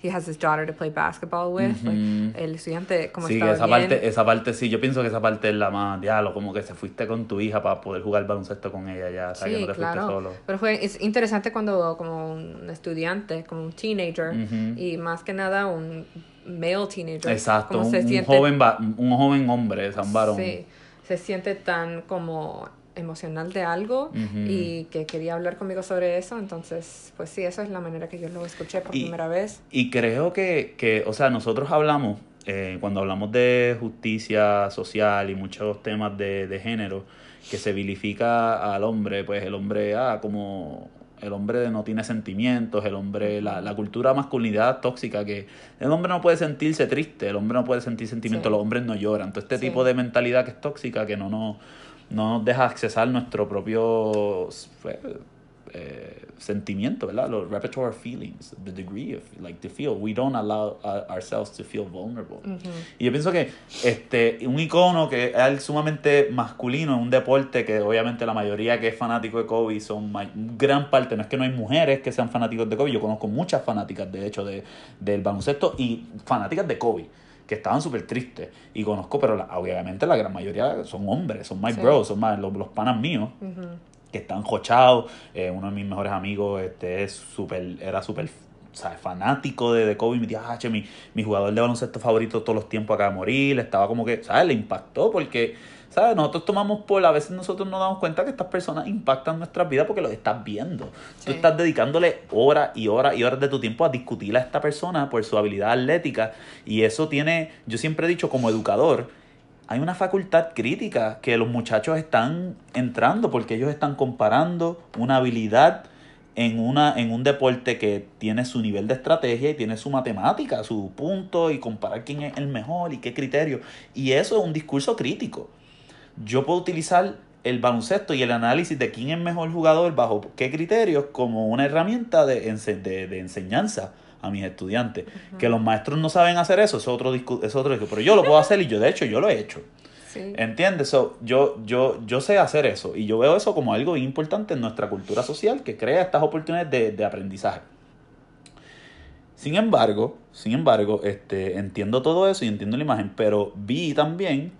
he has his daughter to play basketball with. like, el estudiante como sí, estaba esa bien. parte, esa parte sí, yo pienso que esa parte es la más diálogo, como que se fuiste con tu hija para poder jugar baloncesto con ella ya, que Sí, no te claro. fuiste solo. Pero fue es interesante cuando como un estudiante, como un teenager y más que nada un male teenager. Exacto, un, se un siente- joven va- un joven hombre, o sea, un varón. Sí, se siente tan como emocional de algo y que quería hablar conmigo sobre eso, entonces, pues sí, esa es la manera que yo lo escuché por Y- primera vez. Y creo que, que, o sea, nosotros hablamos, eh, cuando hablamos de justicia social y muchos temas de, de género, que se vilifica al hombre, pues el hombre, ah, como el hombre no tiene sentimientos, el hombre, la, la cultura masculinidad tóxica, que el hombre no puede sentirse triste, el hombre no puede sentir sentimientos, Sí. los hombres no lloran. Todo este Sí. tipo de mentalidad que es tóxica, que no nos, no nos deja accesar nuestro propio pues, eh, sentimiento, ¿verdad? Los repertoire feelings, the degree of, like, to feel. We don't allow uh, ourselves to feel vulnerable. Ujú. Y yo pienso que este un icono que es sumamente masculino en un deporte que obviamente la mayoría que es fanático de Kobe son gran parte, no es que no hay mujeres que sean fanáticos de Kobe, yo conozco muchas fanáticas de hecho de, del baloncesto y fanáticas de Kobe que estaban súper tristes y conozco, pero la- obviamente la gran mayoría son hombres, son my Sí. bros, son más, los, los panas míos Ujú. Que están jochados. Eh, uno de mis mejores amigos este, es súper, era súper fanático de, de Kobe. Me decía, ah, che, mi, mi jugador de baloncesto favorito todos los tiempos acaba de morir. Estaba como que, ¿sabes? Le impactó porque, ¿sabes? Nosotros tomamos por, a veces nosotros nos damos cuenta que estas personas impactan nuestras vidas porque los estás viendo. Tú estás dedicándole horas y horas y horas de tu tiempo a discutir a esta persona por su habilidad atlética. Y eso tiene, yo siempre he dicho como educador, hay una facultad crítica que los muchachos están entrando porque ellos están comparando una habilidad en, una, en un deporte que tiene su nivel de estrategia y tiene su matemática, su punto y comparar quién es el mejor y qué criterio. Y eso es un discurso crítico. Yo puedo utilizar el baloncesto y el análisis de quién es mejor jugador bajo qué criterios como una herramienta de, de enseñanza a mis estudiantes. Que los maestros no saben hacer eso, es otro es otro Pero yo lo puedo hacer y yo de hecho yo lo he hecho. Sí. ¿Entiendes? So, yo, yo, yo sé hacer eso y yo veo eso como algo importante en nuestra cultura social que crea estas oportunidades de, de aprendizaje. Sin embargo, sin embargo, este, entiendo todo eso y entiendo la imagen, pero vi también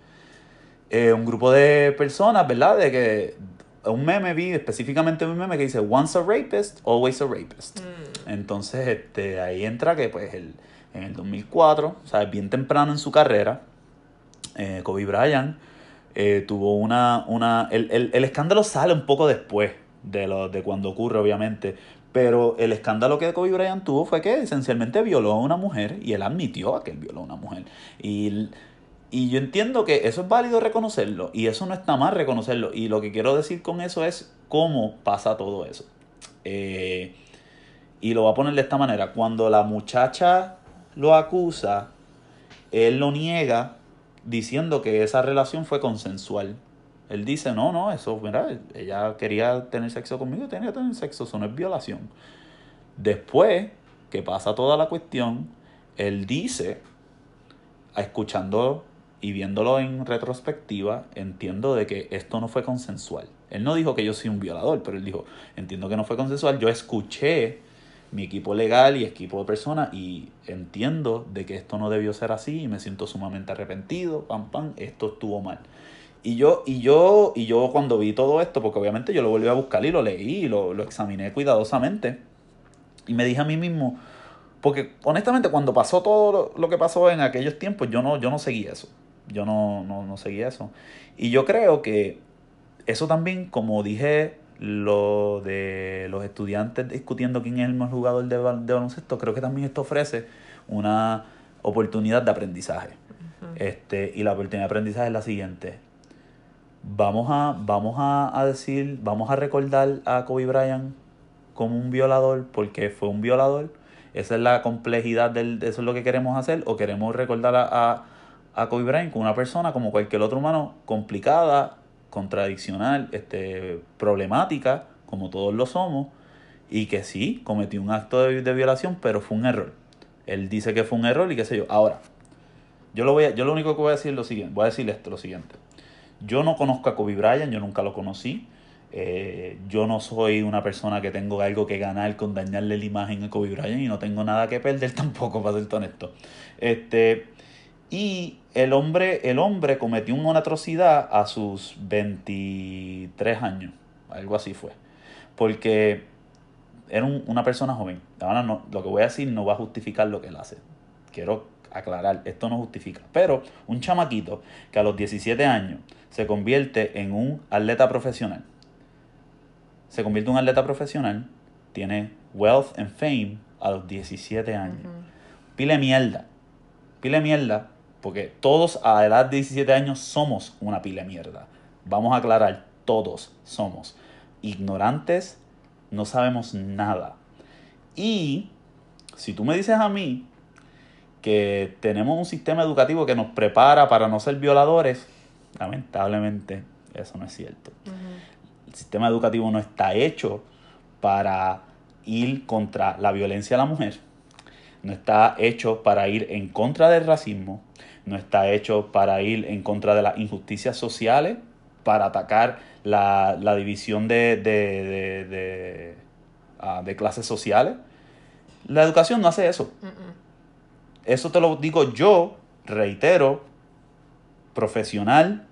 eh, un grupo de personas, ¿verdad? De que un meme vi, específicamente un meme que dice Once a rapist, always a rapist. Entonces, este, ahí entra que pues el, en el 2004, o sea, bien temprano en su carrera, eh, Kobe Bryant eh, tuvo una... una el, el, el escándalo sale un poco después de, lo, de cuando ocurre, obviamente, pero el escándalo que Kobe Bryant tuvo fue que esencialmente violó a una mujer y él admitió a que él violó a una mujer. Y, y yo entiendo que eso es válido reconocerlo y eso no está mal reconocerlo. Y lo que quiero decir con eso es cómo pasa todo eso. Eh, y lo voy a poner de esta manera. Cuando la muchacha lo acusa, él lo niega diciendo que esa relación fue consensual. Él dice, no, no, eso, mira, ella quería tener sexo conmigo, tenía que tener sexo, eso no es violación. Después que pasa toda la cuestión, él dice, escuchando y viéndolo en retrospectiva, entiendo de que esto no fue consensual. Él no dijo que yo soy un violador, pero él dijo, entiendo que no fue consensual. Yo escuché mi equipo legal y equipo de personas y entiendo de que esto no debió ser así y me siento sumamente arrepentido, pam, pam, esto estuvo mal. Y yo, y yo, y yo cuando vi todo esto, porque obviamente yo lo volví a buscar y lo leí y lo, lo examiné cuidadosamente, y me dije a mí mismo, porque honestamente cuando pasó todo lo, que pasó en aquellos tiempos, yo no, yo no seguí eso. Yo no, no, no seguí eso. Y yo creo que eso también, como dije, lo de los estudiantes discutiendo quién es el mejor jugador de, de baloncesto, creo que también esto ofrece una oportunidad de aprendizaje. este, y la oportunidad de aprendizaje es la siguiente. Vamos a, vamos a, a decir, vamos a recordar a Kobe Bryant como un violador porque fue un violador. Esa es la complejidad del, de eso es lo que queremos hacer. O queremos recordar a, a, Kobe Bryant como una persona, como cualquier otro humano, complicada, contradiccional, este, problemática, como todos lo somos, y que sí, cometió un acto de, de, violación, pero fue un error. Él dice que fue un error y qué sé yo. Ahora, yo lo, voy a, yo lo único que voy a decir es lo siguiente, voy a decir esto, lo siguiente. Yo no conozco a Kobe Bryant, yo nunca lo conocí. Eh, yo no soy una persona que tengo algo que ganar con dañarle la imagen a Kobe Bryant y no tengo nada que perder tampoco, para ser honesto. Este, y el hombre, el hombre cometió una atrocidad a sus 23 años, algo así fue. Porque era una persona joven. Ahora no, lo que voy a decir no va a justificar lo que él hace. Quiero aclarar, esto no justifica. Pero un chamaquito que a los 17 años se convierte en un atleta profesional se convierte en un atleta profesional, tiene wealth and fame a los 17 años. Pile mierda. Pile mierda, porque todos a la edad de 17 años somos una pile mierda. Vamos a aclarar, todos somos ignorantes, no sabemos nada. Y si tú me dices a mí que tenemos un sistema educativo que nos prepara para no ser violadores, lamentablemente eso no es cierto el sistema educativo no está hecho para ir contra la violencia a la mujer, no está hecho para ir en contra del racismo, no está hecho para ir en contra de las injusticias sociales, para atacar la, división de, de, de, ah, de, clases sociales. La educación no hace eso. Eso te lo digo yo, reitero, profesional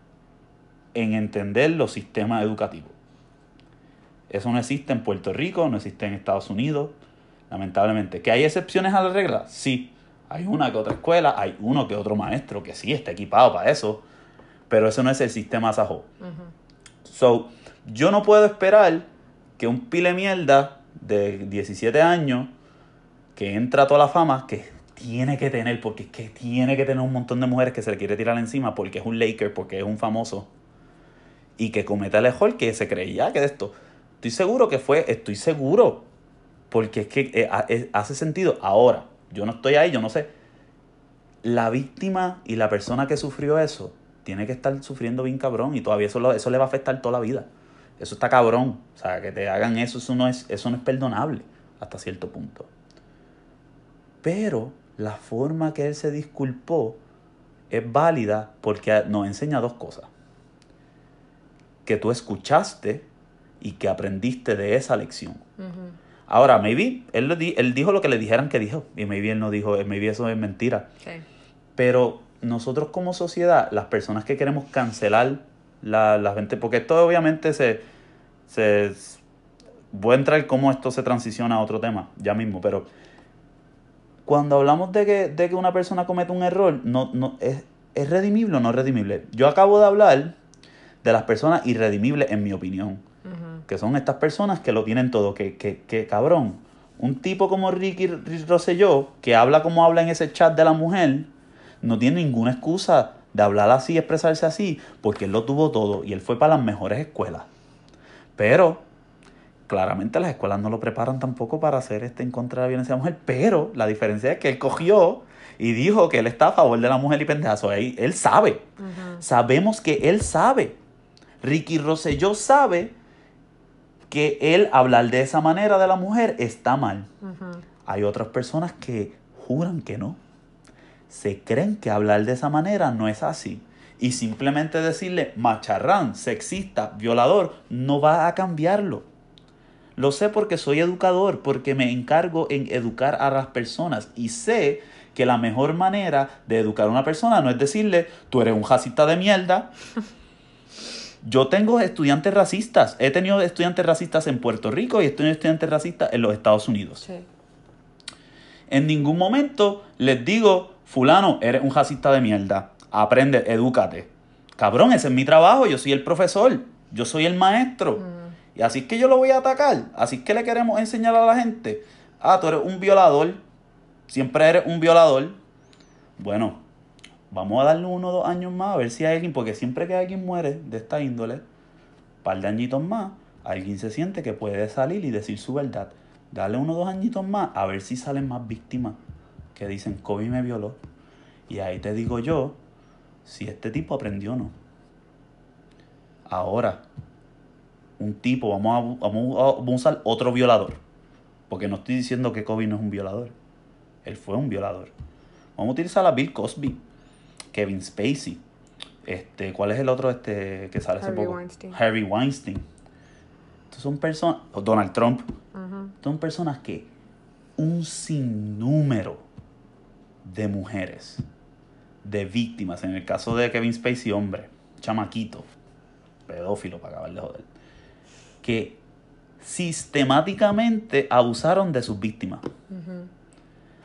en entender los sistemas educativos. Eso no existe en Puerto Rico, no existe en Estados Unidos, lamentablemente. ¿Que hay excepciones a la regla? Sí. Hay una que otra escuela, hay uno que otro maestro que sí está equipado para eso, pero eso no es el sistema Sajo. So, yo no puedo esperar que un pile mierda de 17 años que entra a toda la fama, que tiene que tener, porque es que tiene que tener un montón de mujeres que se le quiere tirar encima porque es un Laker, porque es un famoso, y que cometa el error que se creía que de esto. Estoy seguro que fue, estoy seguro, porque es que eh, hace sentido. Ahora, yo no estoy ahí, yo no sé. La víctima y la persona que sufrió eso tiene que estar sufriendo bien cabrón y todavía eso, eso le va a afectar toda la vida. Eso está cabrón. O sea, que te hagan eso, eso no es, eso no es perdonable hasta cierto punto. Pero la forma que él se disculpó es válida porque nos enseña dos cosas. Que tú escuchaste y que aprendiste de esa lección. Ahora, maybe él, él dijo lo que le dijeran que dijo, y maybe él no dijo, maybe eso es mentira. Pero nosotros como sociedad, las personas que queremos cancelar la, la gente, porque esto obviamente se, se... Voy a entrar cómo esto se transiciona a otro tema, ya mismo, pero cuando hablamos de que, de que una persona comete un error, no, no, es, ¿es redimible o no es redimible? Yo acabo de hablar de las personas irredimibles, en mi opinión que son estas personas que lo tienen todo, que, que, que cabrón, un tipo como Ricky Rosselló, que habla como habla en ese chat de la mujer, no tiene ninguna excusa de hablar así, expresarse así, porque él lo tuvo todo y él fue para las mejores escuelas. Pero, claramente las escuelas no lo preparan tampoco para hacer este en contra de la violencia de la mujer, pero la diferencia es que él cogió y dijo que él está a favor de la mujer y pendejazo. Ahí él sabe. Sabemos que él sabe. Ricky Rosselló sabe que él hablar de esa manera de la mujer está mal. Hay otras personas que juran que no. se creen que hablar de esa manera no es así. Y simplemente decirle macharrán, sexista, violador, no va a cambiarlo. Lo sé porque soy educador, porque me encargo en educar a las personas y sé que la mejor manera de educar a una persona no es decirle, tú eres un racista de mierda. Yo tengo estudiantes racistas, he tenido estudiantes racistas en Puerto Rico y he tenido estudiantes racistas en los Estados Unidos. En ningún momento les digo, fulano, eres un racista de mierda, aprende, edúcate. Cabrón, ese es mi trabajo, yo soy el profesor, yo soy el maestro. Mm. Y así es que yo lo voy a atacar, así es que le queremos enseñar a la gente, ah, tú eres un violador, siempre eres un violador. Bueno, vamos a darle uno o dos años más a ver si hay alguien, porque siempre que alguien muere de esta índole, un par de añitos más, alguien se siente que puede salir y decir su verdad. Dale uno o dos añitos más a ver si salen más víctimas que dicen Kobe me violó. Y ahí te digo yo si este tipo aprendió o no. Ahora, un tipo, vamos a, vamos a usar otro violador. Porque no estoy diciendo que Kobe no es un violador. Él fue un violador. Vamos a utilizar a Bill Cosby, Kevin Spacey. Este, ¿Cuál es el otro este, que sale hace poco? Weinstein. Harry Weinstein. Estos son personas, Donald Trump. Son personas que un sinnúmero de mujeres, de víctimas, en el caso de Kevin Spacey, hombre, chamaquito, pedófilo para acabar de joder, que sistemáticamente abusaron de sus víctimas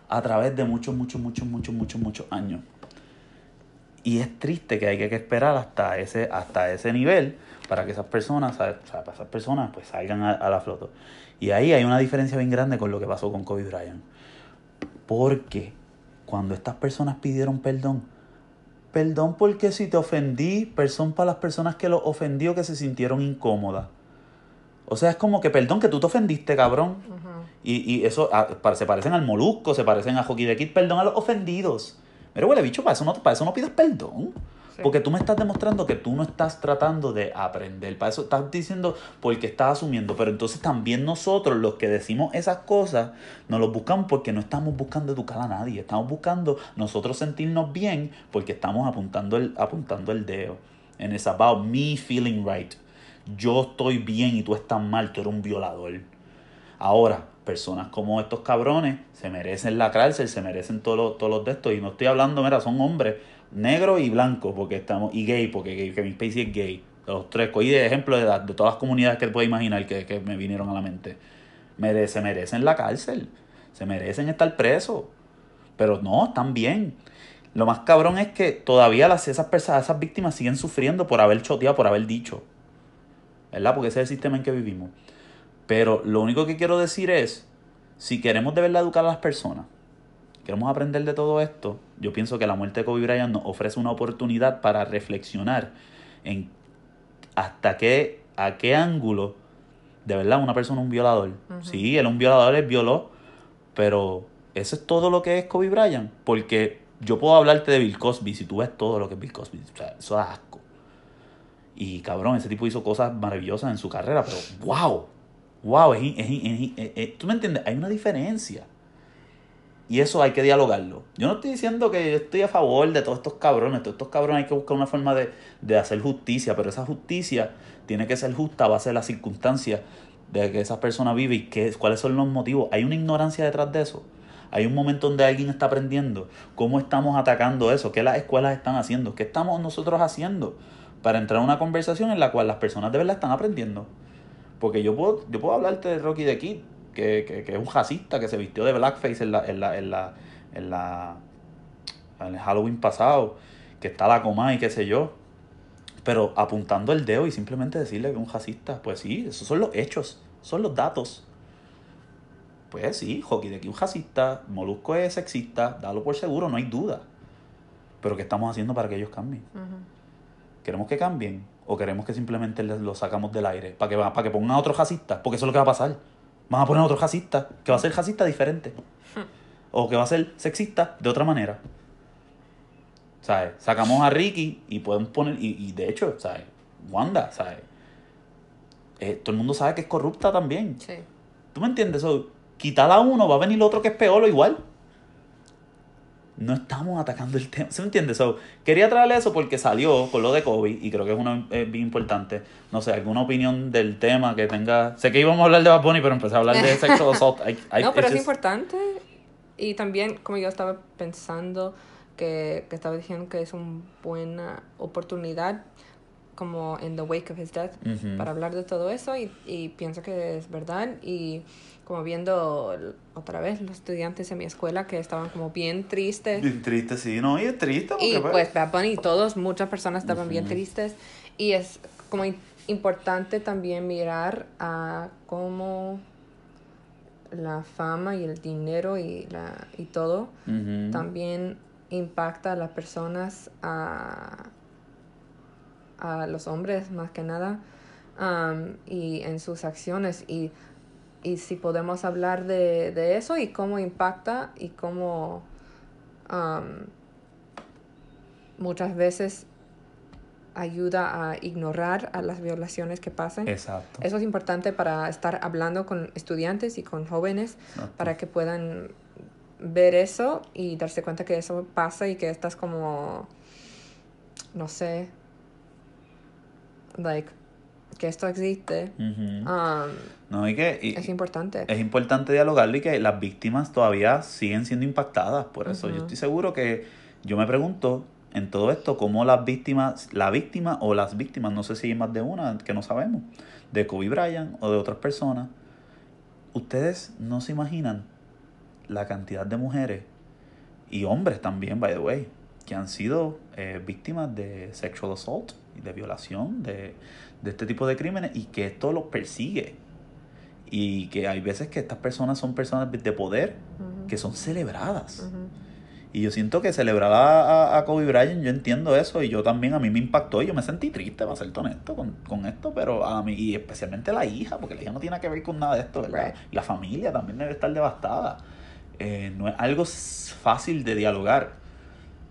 a través de muchos, muchos, muchos, muchos, muchos, muchos años. Y es triste que hay que esperar hasta ese, hasta ese nivel para que esas personas, para esas personas pues salgan a, la flota. Y ahí hay una diferencia bien grande con lo que pasó con Kobe Bryant. Porque cuando estas personas pidieron perdón, perdón porque si te ofendí, perdón para las personas que lo ofendió que se sintieron incómodas. O sea, es como que perdón que tú te ofendiste, cabrón. y, y, eso ah, se parecen al molusco, se parecen a Hockey de Kid, perdón a los ofendidos. Pero huele bicho, para eso no, para eso no pidas perdón. Porque tú me estás demostrando que tú no estás tratando de aprender. Para eso estás diciendo porque estás asumiendo. Pero entonces también nosotros, los que decimos esas cosas, nos los buscamos porque no estamos buscando educar a nadie. Estamos buscando nosotros sentirnos bien porque estamos apuntando el, apuntando el dedo. And it's about me feeling right. Yo estoy bien y tú estás mal, tú eres un violador. Ahora, personas como estos cabrones se merecen la cárcel, se merecen todos los, todos los de estos. Y no estoy hablando, mira, son hombres negro y blanco, porque estamos, y gay, porque Kevin Spacey es gay. Los tres, cogí de ejemplo de, de todas las comunidades que puede imaginar que, que, me vinieron a la mente. se merecen la cárcel, se merecen estar presos. Pero no, están bien. Lo más cabrón es que todavía las, esas personas, esas víctimas siguen sufriendo por haber choteado, por haber dicho. ¿Verdad? Porque ese es el sistema en que vivimos. Pero lo único que quiero decir es, si queremos de verdad educar a las personas, queremos aprender de todo esto, yo pienso que la muerte de Kobe Bryant nos ofrece una oportunidad para reflexionar en hasta qué, a qué ángulo de verdad una persona es un violador. Sí, él es un violador, él violó, pero eso es todo lo que es Kobe Bryant. Porque yo puedo hablarte de Bill Cosby si tú ves todo lo que es Bill Cosby. O sea, eso da asco. Y cabrón, ese tipo hizo cosas maravillosas en su carrera, pero wow, wow, tú me entiendes, hay una diferencia. Y eso hay que dialogarlo. Yo no estoy diciendo que yo estoy a favor de todos estos cabrones. Todos estos cabrones hay que buscar una forma de, hacer justicia. Pero esa justicia tiene que ser justa a base de las circunstancias de que esa persona vive y qué, cuáles son los motivos. Hay una ignorancia detrás de eso. Hay un momento donde alguien está aprendiendo cómo estamos atacando eso, qué las escuelas están haciendo, qué estamos nosotros haciendo para entrar a una conversación en la cual las personas de verdad están aprendiendo. Porque yo puedo, yo puedo hablarte de Rocky de Kid, que, es un racista que se vistió de blackface en la, en la, en la, en la en el Halloween pasado, que está la coma y qué sé yo. Pero apuntando el dedo y simplemente decirle que es un racista, pues sí, esos son los hechos, son los datos. Pues sí, Hockey de aquí un racista, Molusco es sexista, dalo por seguro, no hay duda. Pero ¿qué estamos haciendo para que ellos cambien? ¿Queremos que cambien? ¿O queremos que simplemente lo sacamos del aire? ¿Para que, para que pongan a otro racista? Porque eso es lo que va a pasar. Van a poner a otro racista, que va a ser racista diferente. O que va a ser sexista de otra manera. ¿Sabes? Sacamos a Ricky y podemos poner. Y, de hecho, ¿sabes? Wanda, ¿sabes? Eh, todo el mundo sabe que es corrupta también. Sí. ¿Tú me entiendes? So, quitar a uno, va a venir otro que es peor o igual. No estamos atacando el tema. ¿Se me entiende? So, quería traerle eso porque salió con lo de COVID y creo que es una bien importante. No sé, alguna opinión del tema que tenga. Sé que íbamos a hablar de Bad Bunny, pero empecé a hablar de sexual assault. no, pero es importante. Y también, como yo estaba pensando, que, que estaba diciendo que es una buena oportunidad como en the wake of his death para hablar de todo eso y, y pienso que es verdad y como viendo otra vez los estudiantes en mi escuela que estaban como bien tristes. Bien tristes, sí, no, y triste. Y pues, pues Bad Bunny, todos, muchas personas estaban bien tristes y es como importante también mirar a cómo la fama y el dinero y, la, y todo también impacta a las personas a a los hombres más que nada um, y en sus acciones y, y si podemos hablar de, de, eso y cómo impacta y cómo um, muchas veces ayuda a ignorar a las violaciones que pasan. Exacto. Eso es importante para estar hablando con estudiantes y con jóvenes para que puedan ver eso y darse cuenta que eso pasa y que estás como, no sé, like, que esto existe. Um, no, y que, es importante. Es importante dialogarlo y que las víctimas todavía siguen siendo impactadas por eso. Yo estoy seguro que yo me pregunto en todo esto cómo las víctimas, la víctima o las víctimas, no sé si hay más de una, que no sabemos, de Kobe Bryant o de otras personas, ustedes no se imaginan la cantidad de mujeres y hombres también, by the way, que han sido eh, víctimas de sexual assault de violación, de, este tipo de crímenes y que esto los persigue. Y que hay veces que estas personas son personas de poder que son celebradas. Y yo siento que celebrar a, a, Kobe Bryant, yo entiendo eso y yo también, a mí me impactó y yo me sentí triste, para ser honesto, con, con esto, pero a mí, y especialmente la hija, porque la hija no tiene que ver con nada de esto, ¿verdad? La familia también debe estar devastada. Eh, no es algo fácil de dialogar,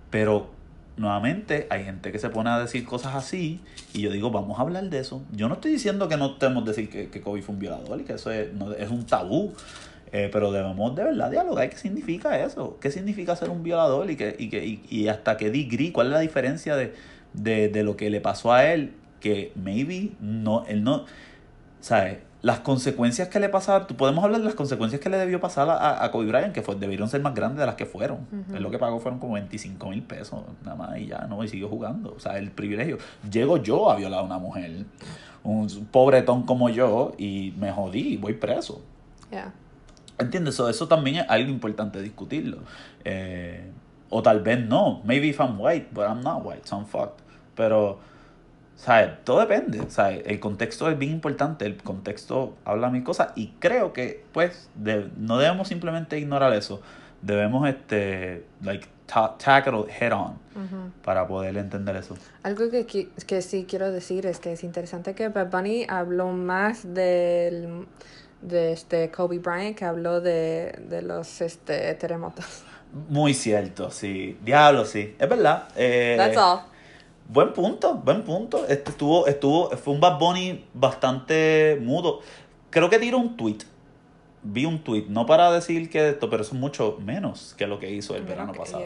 pero nuevamente hay gente que se pone a decir cosas así y yo digo, vamos a hablar de eso. Yo no estoy diciendo que no que decir que, que Kobe fue un violador y que eso es, es un tabú, eh, pero debemos de verdad dialogar qué significa eso, qué significa ser un violador y, que, y, que, y, y hasta qué degree, cuál es la diferencia de, de, de lo que le pasó a él, que maybe no, él no, ¿sabes? Las consecuencias que le pasaron, podemos hablar de las consecuencias que le debió pasar a, a Kobe Bryant, que fue, debieron ser más grandes de las que fueron. Él lo que pagó fueron como 25 mil pesos, nada más, y ya no, y siguió jugando. O sea, el privilegio. Llego yo a violar a una mujer, un pobretón como yo, y me jodí, y voy preso. ¿Entiendes? Eso, eso también es algo importante discutirlo. Eh, o tal vez no. Maybe if I'm white, but I'm not white, so I'm fucked. Pero sea, Todo depende. El contexto es bien importante. El contexto habla mil cosas. Y creo que, pues, no debemos simplemente ignorar eso. Debemos, este, like, tackle head on para poder entender eso. Algo que, que, sí quiero decir es que es interesante que Bad Bunny habló más del, de este Kobe Bryant que habló de, de los este, terremotos. Muy cierto, sí. Diablo, sí. Es verdad. Eh, That's all. Buen punto, buen punto. Este estuvo, estuvo, fue un Bad Bunny bastante mudo. Creo que tiró un tweet. Vi un tweet, no para decir que esto, pero es mucho menos que lo que hizo el verano pasado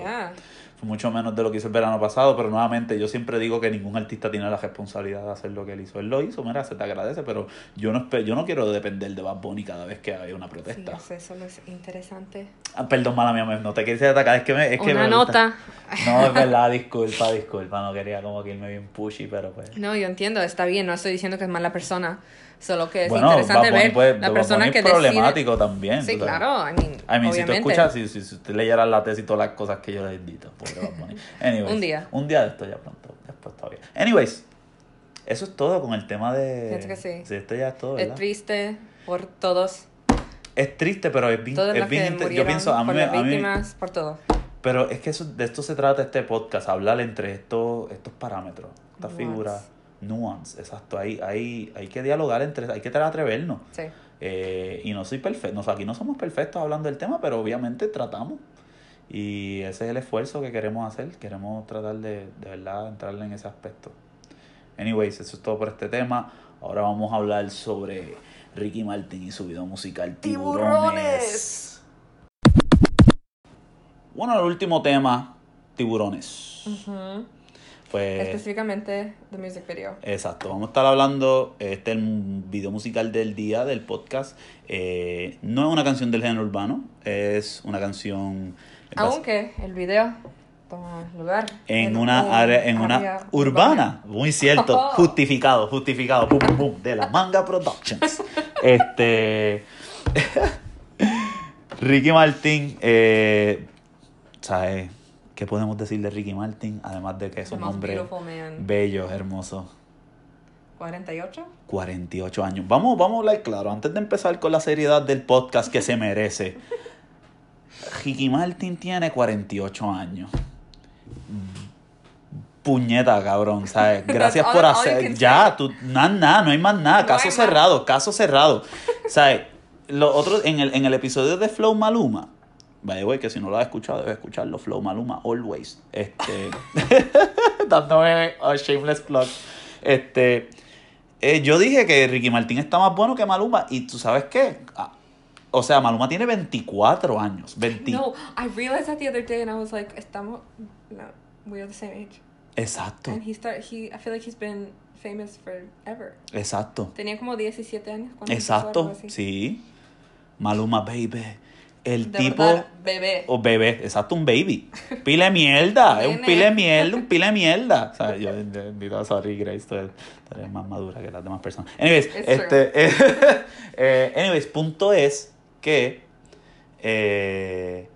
mucho menos de lo que hizo el verano pasado, pero nuevamente yo siempre digo que ningún artista tiene la responsabilidad de hacer lo que él hizo. Él lo hizo, mira, se te agradece, pero yo no yo no quiero depender de Bad Bunny cada vez que hay una protesta. Sí, eso es interesante. Ah, perdón, mala mía, no te quise atacar, es que me... Es una nota. No, es verdad, disculpa, disculpa, no quería como que irme bien pushy, pero pues... No, yo entiendo, está bien, no estoy diciendo que es mala persona, Solo que es interesante ver la persona que es problemático también. Sí, claro. I mean, I si tú escuchas, si, si, si usted leyera la tesis y todas las cosas que yo le he dicho, Anyways, un día. Un día de esto ya pronto. Después todavía. Anyways, eso es todo con el tema de. Pienso que sí. sí esto ya es todo. ¿verdad? Es triste por todos. Es triste, pero es bien. es bien yo pienso, a mí, por las víctimas, por todo. Pero es que eso, de esto se trata este podcast, hablar entre estos, estos parámetros, estas figuras nuance, exacto. Hay, hay, hay que dialogar entre, hay que atrevernos. Sí. Eh, y no soy perfecto, aquí no somos perfectos hablando del tema, pero obviamente tratamos. Y ese es el esfuerzo que queremos hacer. Queremos tratar de, de verdad entrarle en ese aspecto. Anyways, eso es todo por este tema. Ahora vamos a hablar sobre Ricky Martin y su video musical Tiburones. bueno, el último tema, tiburones. Pues, Específicamente, the music video. Exacto, vamos a estar hablando, este es el video musical del día del podcast. Eh, no es una canción del género urbano, es una canción... Aunque el video toma lugar en, una área, en una urbana. muy cierto, justificado, justificado, de la Manga Productions. este... Ricky Martin, eh, ¿sabes? ¿Qué podemos decir de Ricky Martin? Además de que es un hombre bello, hermoso. ¿48? 48 años. Vamos, vamos a hablar claro, antes de empezar con la seriedad del podcast que se merece. Ricky Martin tiene 48 años. Puñeta, cabrón, ¿sabes? Gracias por hacer. Ya, tú, nada, nada, no hay más nada. Caso cerrado, caso cerrado. ¿Sabes? Lo otro, en el, en el episodio de Flow Maluma, By the que si no lo has escuchado, debes escucharlo. Flow Maluma, always. Este. dándome a shameless plug. Este. Eh, yo dije que Ricky Martín está más bueno que Maluma. Y tú sabes qué? Ah, o sea, Maluma tiene 24 años. 20... No, I realized that the other day and I was like, estamos. No, we are the same age. Exacto. And he start, he, I feel like he's been famous forever. Exacto. Tenía como 17 años cuando Exacto, sí. Maluma, baby. El tipo. bebé. O bebé, exacto, un baby. Pile mierda, es un pile mierda, un pile mierda. O sea, yo digo, sorry, Grace, tú eres, más madura que las demás personas. Anyways, este. Eh, anyways, punto es que. Eh,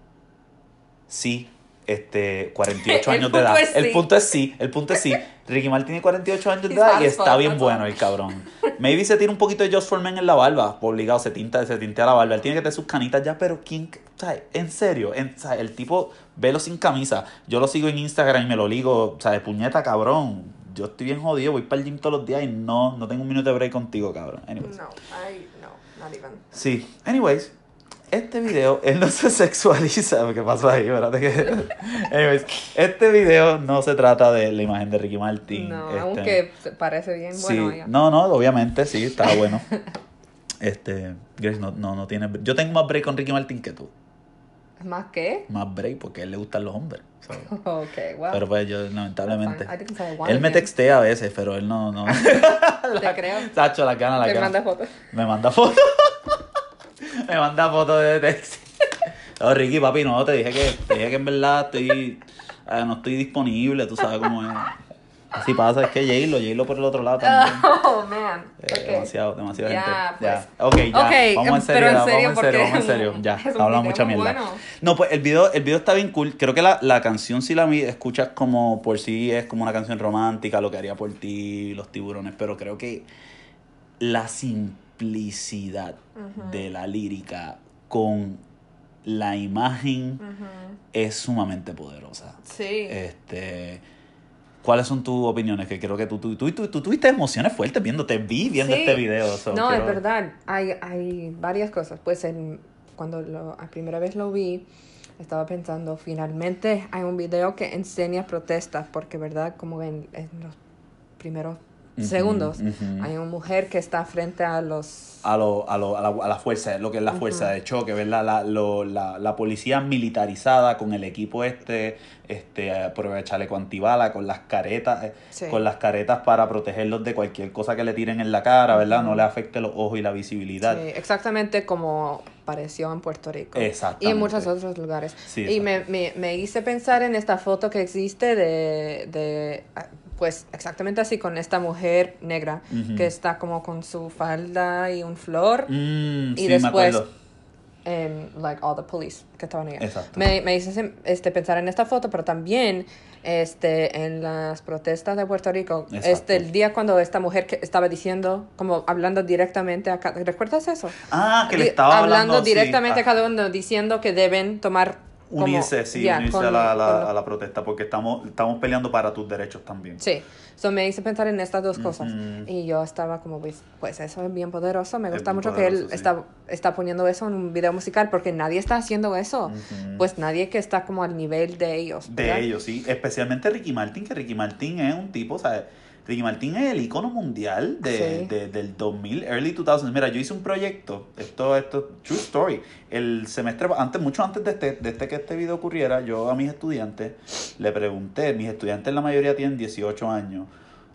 sí, este, 48 años de edad. El punto es sí, el punto es sí. Ricky Martin tiene 48 años de edad y está bien bueno el cabrón. Maybe se tiene un poquito de Josh Foreman en la barba, obligado, se tinta, se tintea la barba. Él tiene que tener sus canitas ya, pero ¿quién? ¿sabes? En serio, en, el tipo velo sin camisa. Yo lo sigo en Instagram y me lo ligo, ¿sabes? Puñeta, cabrón. Yo estoy bien jodido, voy para el gym todos los días y no, no tengo un minuto de break contigo, cabrón. Anyways. No, I, no, not even. Sí, anyways, este video, él no se sexualiza. ¿Qué pasó ahí? Espérate que. Anyways, este video no se trata de la imagen de Ricky Martin. No, este... aunque parece bien bueno. Sí, no, no, obviamente, sí, está bueno. este, Grace no, no, no tiene. Yo tengo más break con Ricky Martin que tú. ¿Más qué? Más break, porque a él le gustan los hombres. ok, wow. Pero pues yo, lamentablemente. Él me textea a veces, pero él no. no. Te creo. Sacho, la gana, la Te manda fotos. Me manda fotos. me manda fotos de texto. No, Ricky, papi, no, te dije que, te dije que en verdad estoy, eh, no estoy disponible, tú sabes cómo es. Así pasa, es que J-Lo, J-Lo por el otro lado también. Oh, man. Eh, Demasiado, demasiado gente. Pues. Ya, ok, ya. vamos en serio, vamos en serio, vamos en serio. Ya, hablamos mucha mierda. No, pues el video, el video está bien cool. Creo que la, la canción, si la escuchas como por sí, es como una canción romántica, lo que haría por ti, los tiburones, pero creo que la simple simplicidad de la lírica con la imagen es sumamente poderosa. Sí. Este, ¿Cuáles son tus opiniones? Que creo que tú, tú, tú, tú, tuviste emociones fuertes viendo, te vi viendo este video. no, es verdad. Hay, hay varias cosas. Pues en, cuando lo, la primera vez lo vi, estaba pensando, finalmente hay un video que enseña protestas, porque verdad, como en, en los primeros segundos. Hay una mujer que está frente a los... A, lo, a, lo, a, la, a la fuerza, lo que es la fuerza de choque, ¿verdad? La, lo, la, la, policía militarizada con el equipo este, este prueba de chaleco antibala, con las caretas, eh, con las caretas para protegerlos de cualquier cosa que le tiren en la cara, ¿verdad? No le afecte los ojos y la visibilidad. Sí, exactamente como pareció en Puerto Rico. Y en muchos otros lugares. y me, me, me, hice pensar en esta foto que existe de, de pues exactamente así con esta mujer negra que está como con su falda y un flor. Mm, y después em, like all the police que estaban ahí. Me, me hice este pensar en esta foto pero también este en las protestas de Puerto Rico este el día cuando esta mujer que estaba diciendo como hablando directamente a recuerdas eso ah que le estaba hablando, directamente a ah. cada uno diciendo que deben tomar Unirse, sí, unirse a, la, a, la, protesta, porque estamos, estamos peleando para tus derechos también. Sí, eso me hice pensar en estas dos cosas. Y yo estaba como, pues, pues, eso es bien poderoso. Me gusta mucho que él está, está poniendo eso en un video musical, porque nadie está haciendo eso. Pues nadie que está como al nivel de ellos. De ellos, sí. Especialmente Ricky Martin, que Ricky Martin es un tipo, o sea, Ricky Martin es el icono mundial de, de, del 2000, early 2000. Mira, yo hice un proyecto, esto, esto, true story. El semestre, antes, mucho antes de este, de este que este video ocurriera, yo a mis estudiantes le pregunté, mis estudiantes la mayoría tienen 18 años,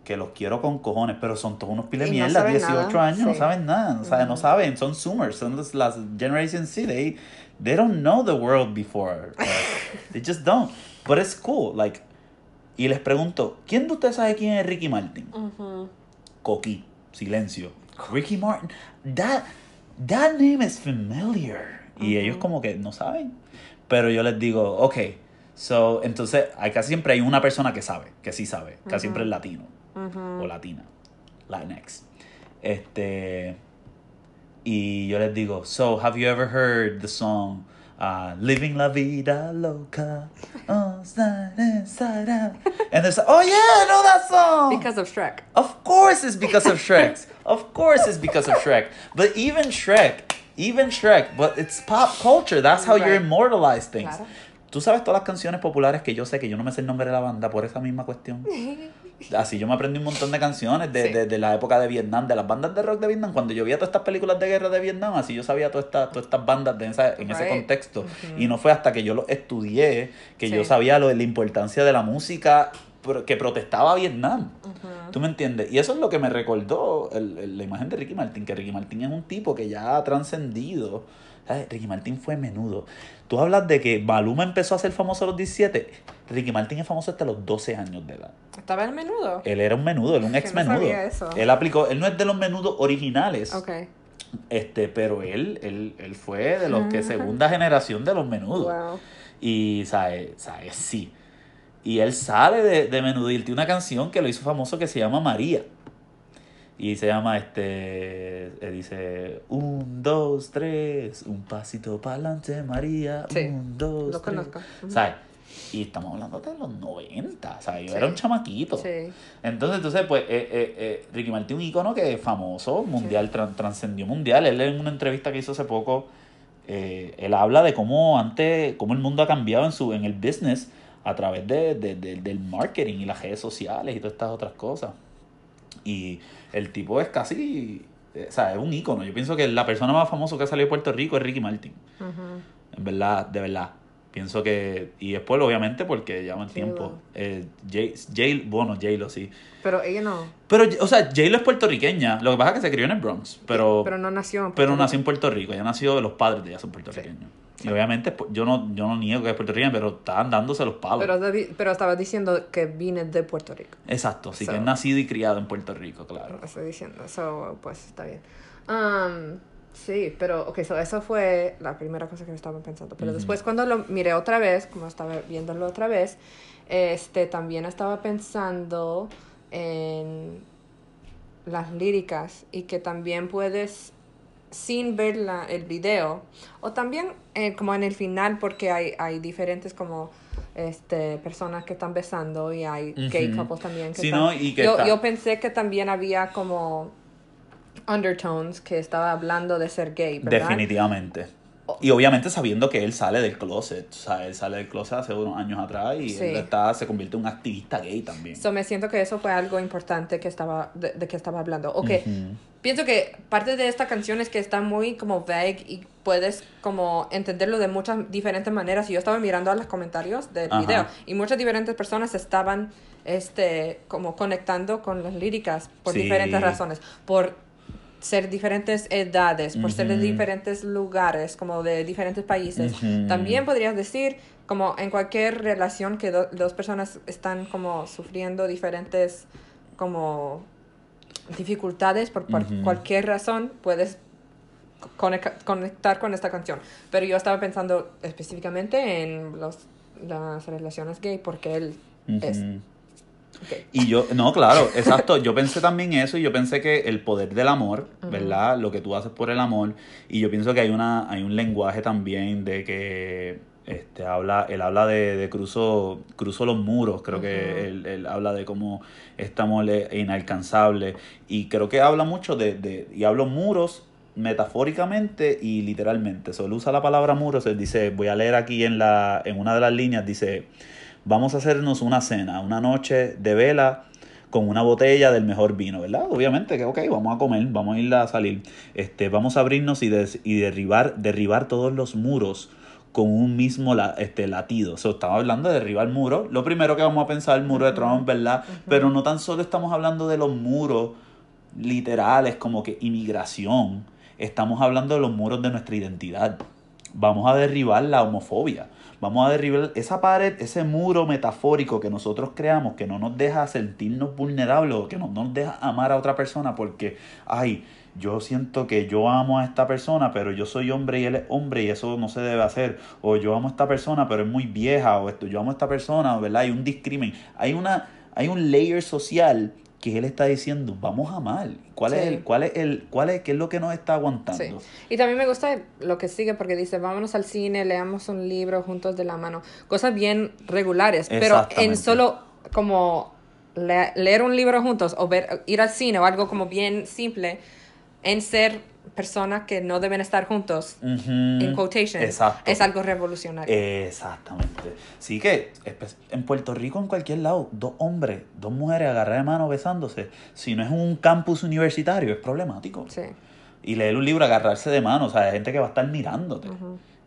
que los quiero con cojones, pero son todos unos piles mierda, 18 años, no saben nada, no saben, no saben, son Zoomers, son las Generation C, they, they don't know the world before. they just don't. But it's cool, like, y les pregunto, ¿quién de ustedes sabe quién es Ricky Martin? Coqui, silencio. Ricky Martin, that, that name is familiar. Y ellos como que no saben. Pero yo les digo, ok, so, entonces, casi siempre hay una persona que sabe, que sí sabe. Casi siempre es latino. O latina. Latinx. Este... Y yo les digo, so, have you ever heard the song uh, Living La Vida Loca. Oh, inside out. And they there's, oh yeah, I know that song. Because of Shrek. Of course it's because of Shrek. of course it's because of Shrek. But even Shrek, even Shrek, but it's pop culture. That's how right. you immortalize things. Claro. Tú sabes todas las canciones populares que yo sé que yo no me sé el nombre de la banda por esa misma cuestión. Así yo me aprendí un montón de canciones de, de, la época de Vietnam, de las bandas de rock de Vietnam. Cuando yo veía todas estas películas de guerra de Vietnam, así yo sabía todas estas, todas estas bandas de esa, en ese contexto. Y no fue hasta que yo lo estudié que yo sabía lo, de la importancia de la música que protestaba a Vietnam. ¿Tú me entiendes? Y eso es lo que me recordó el, la imagen de Ricky Martin, que Ricky Martin es un tipo que ya ha trascendido Ricky Martin fue menudo. Tú hablas de que Maluma empezó a ser famoso a los 17. Ricky Martin es famoso hasta los 12 años de edad. ¿Estaba el menudo? Él era un menudo, él un ex menudo. Él aplicó, él no es de los menudos originales. Ok. Este, pero él, él, él fue de los que segunda generación de los menudos. Wow. Y, ¿sabes? ¿sabes? Sí. Y él sale de, de menudo y tiene una canción que lo hizo famoso que se llama María. Y se llama este. Eh, dice. Un, dos, tres. Un pasito para adelante, María. un, dos, lo tres. conozco. ¿Sabes? Y estamos hablando de los 90, ¿sabes? Yo era un chamaquito. Sí. Entonces, entonces pues, eh, eh, eh, Ricky Martin, un icono que es famoso, mundial, trascendió mundial. Él en una entrevista que hizo hace poco, él habla de cómo antes, cómo el mundo ha cambiado en su en el business a través de, de, del marketing y las redes sociales y todas estas otras cosas. Y el tipo es casi, eh, o sea, es un ícono. Yo pienso que la persona más famosa que ha salido de Puerto Rico es Ricky Martin. En verdad, de verdad. Pienso que, y después obviamente porque llama el tiempo. Eh, Jay, bueno, J-Lo sí. Pero ella no. Pero, o sea, J-Lo es puertorriqueña. Lo que pasa es que se crió en el Bronx. Pero, pero no nació en Puerto Pero nació en Puerto Rico. Ella nació de los padres de ella son puertorriqueños. Y obviamente pues, yo no, yo no niego que es puertorriqueño, pero estaban dándose los palos. Pero, pero estaba diciendo que vine de Puerto Rico. Exacto, sí, que es nacido y criado en Puerto Rico, claro. Estoy diciendo, eso pues está bien. Um, sí, pero, ok, so eso fue la primera cosa que estaba pensando. Pero después cuando lo miré otra vez, como estaba viéndolo otra vez, este, también estaba pensando en las líricas y que también puedes sin ver la, el video. O también eh, como en el final porque hay, hay diferentes como este personas que están besando y hay gay couples también que yo, yo pensé que también había como undertones que estaba hablando de ser gay definitivamente y obviamente sabiendo que él sale del closet, o sea, él sale del closet hace unos años atrás y él está, se convierte en un activista gay también. So, me siento que eso fue algo importante que estaba, de, que estaba hablando. Ok, pienso que parte de esta canción es que está muy como vague y puedes como entenderlo de muchas diferentes maneras. Y yo estaba mirando a los comentarios del video y muchas diferentes personas estaban este como conectando con las líricas por diferentes razones. Por ser diferentes edades, por ser de diferentes lugares, como de diferentes países. También podrías decir, como en cualquier relación que dos personas están como sufriendo diferentes como dificultades por, cualquier razón, puedes conectar con esta canción. Pero yo estaba pensando específicamente en los, las relaciones gay porque él es y yo, no, claro, exacto. Yo pensé también eso y yo pensé que el poder del amor, ¿verdad? Lo que tú haces por el amor. Y yo pienso que hay, una, hay un lenguaje también de que este, habla, él habla de, de cruzo, cruzo los muros, creo que él, él, habla de cómo estamos inalcanzable y creo que habla mucho de, de y hablo muros metafóricamente y literalmente, solo usa la palabra muros, él dice, voy a leer aquí en, la, en una de las líneas, dice, vamos a hacernos una cena, una noche de vela con una botella del mejor vino, ¿verdad? Obviamente que, ok, vamos a comer, vamos a ir a salir, este, vamos a abrirnos y, y derribar, derribar todos los muros con un mismo este, latido. O sea, estamos hablando de derribar muros. Lo primero que vamos a pensar el muro de Trump, ¿verdad? Pero no tan solo estamos hablando de los muros literales como que inmigración. Estamos hablando de los muros de nuestra identidad. Vamos a derribar la homofobia. Vamos a derribar esa pared, ese muro metafórico que nosotros creamos que no nos deja sentirnos vulnerables o que no nos deja amar a otra persona porque, ay, yo siento que yo amo a esta persona, pero yo soy hombre y él es hombre y eso no se debe hacer. O yo amo a esta persona, pero es muy vieja. O esto, yo amo a esta persona, ¿verdad? Hay un discrimen. Hay, una, hay un layer social que él está diciendo, vamos a mal. ¿Cuál es el, cuál es el, cuál es, qué es lo que nos está aguantando? Sí. Y también me gusta lo que sigue porque dice, vámonos al cine, leamos un libro juntos de la mano. Cosas bien regulares, pero en solo como leer un libro juntos o ver, ir al cine o algo como bien simple en ser personas que no deben estar juntos, en quotation, es algo revolucionario. Exactamente. Sí que en Puerto Rico, en cualquier lado, dos hombres, dos mujeres agarrar de mano besándose, si no es un campus universitario, es problemático. Sí. Y leer un libro, agarrarse de mano, o sea, hay gente que va a estar mirándote.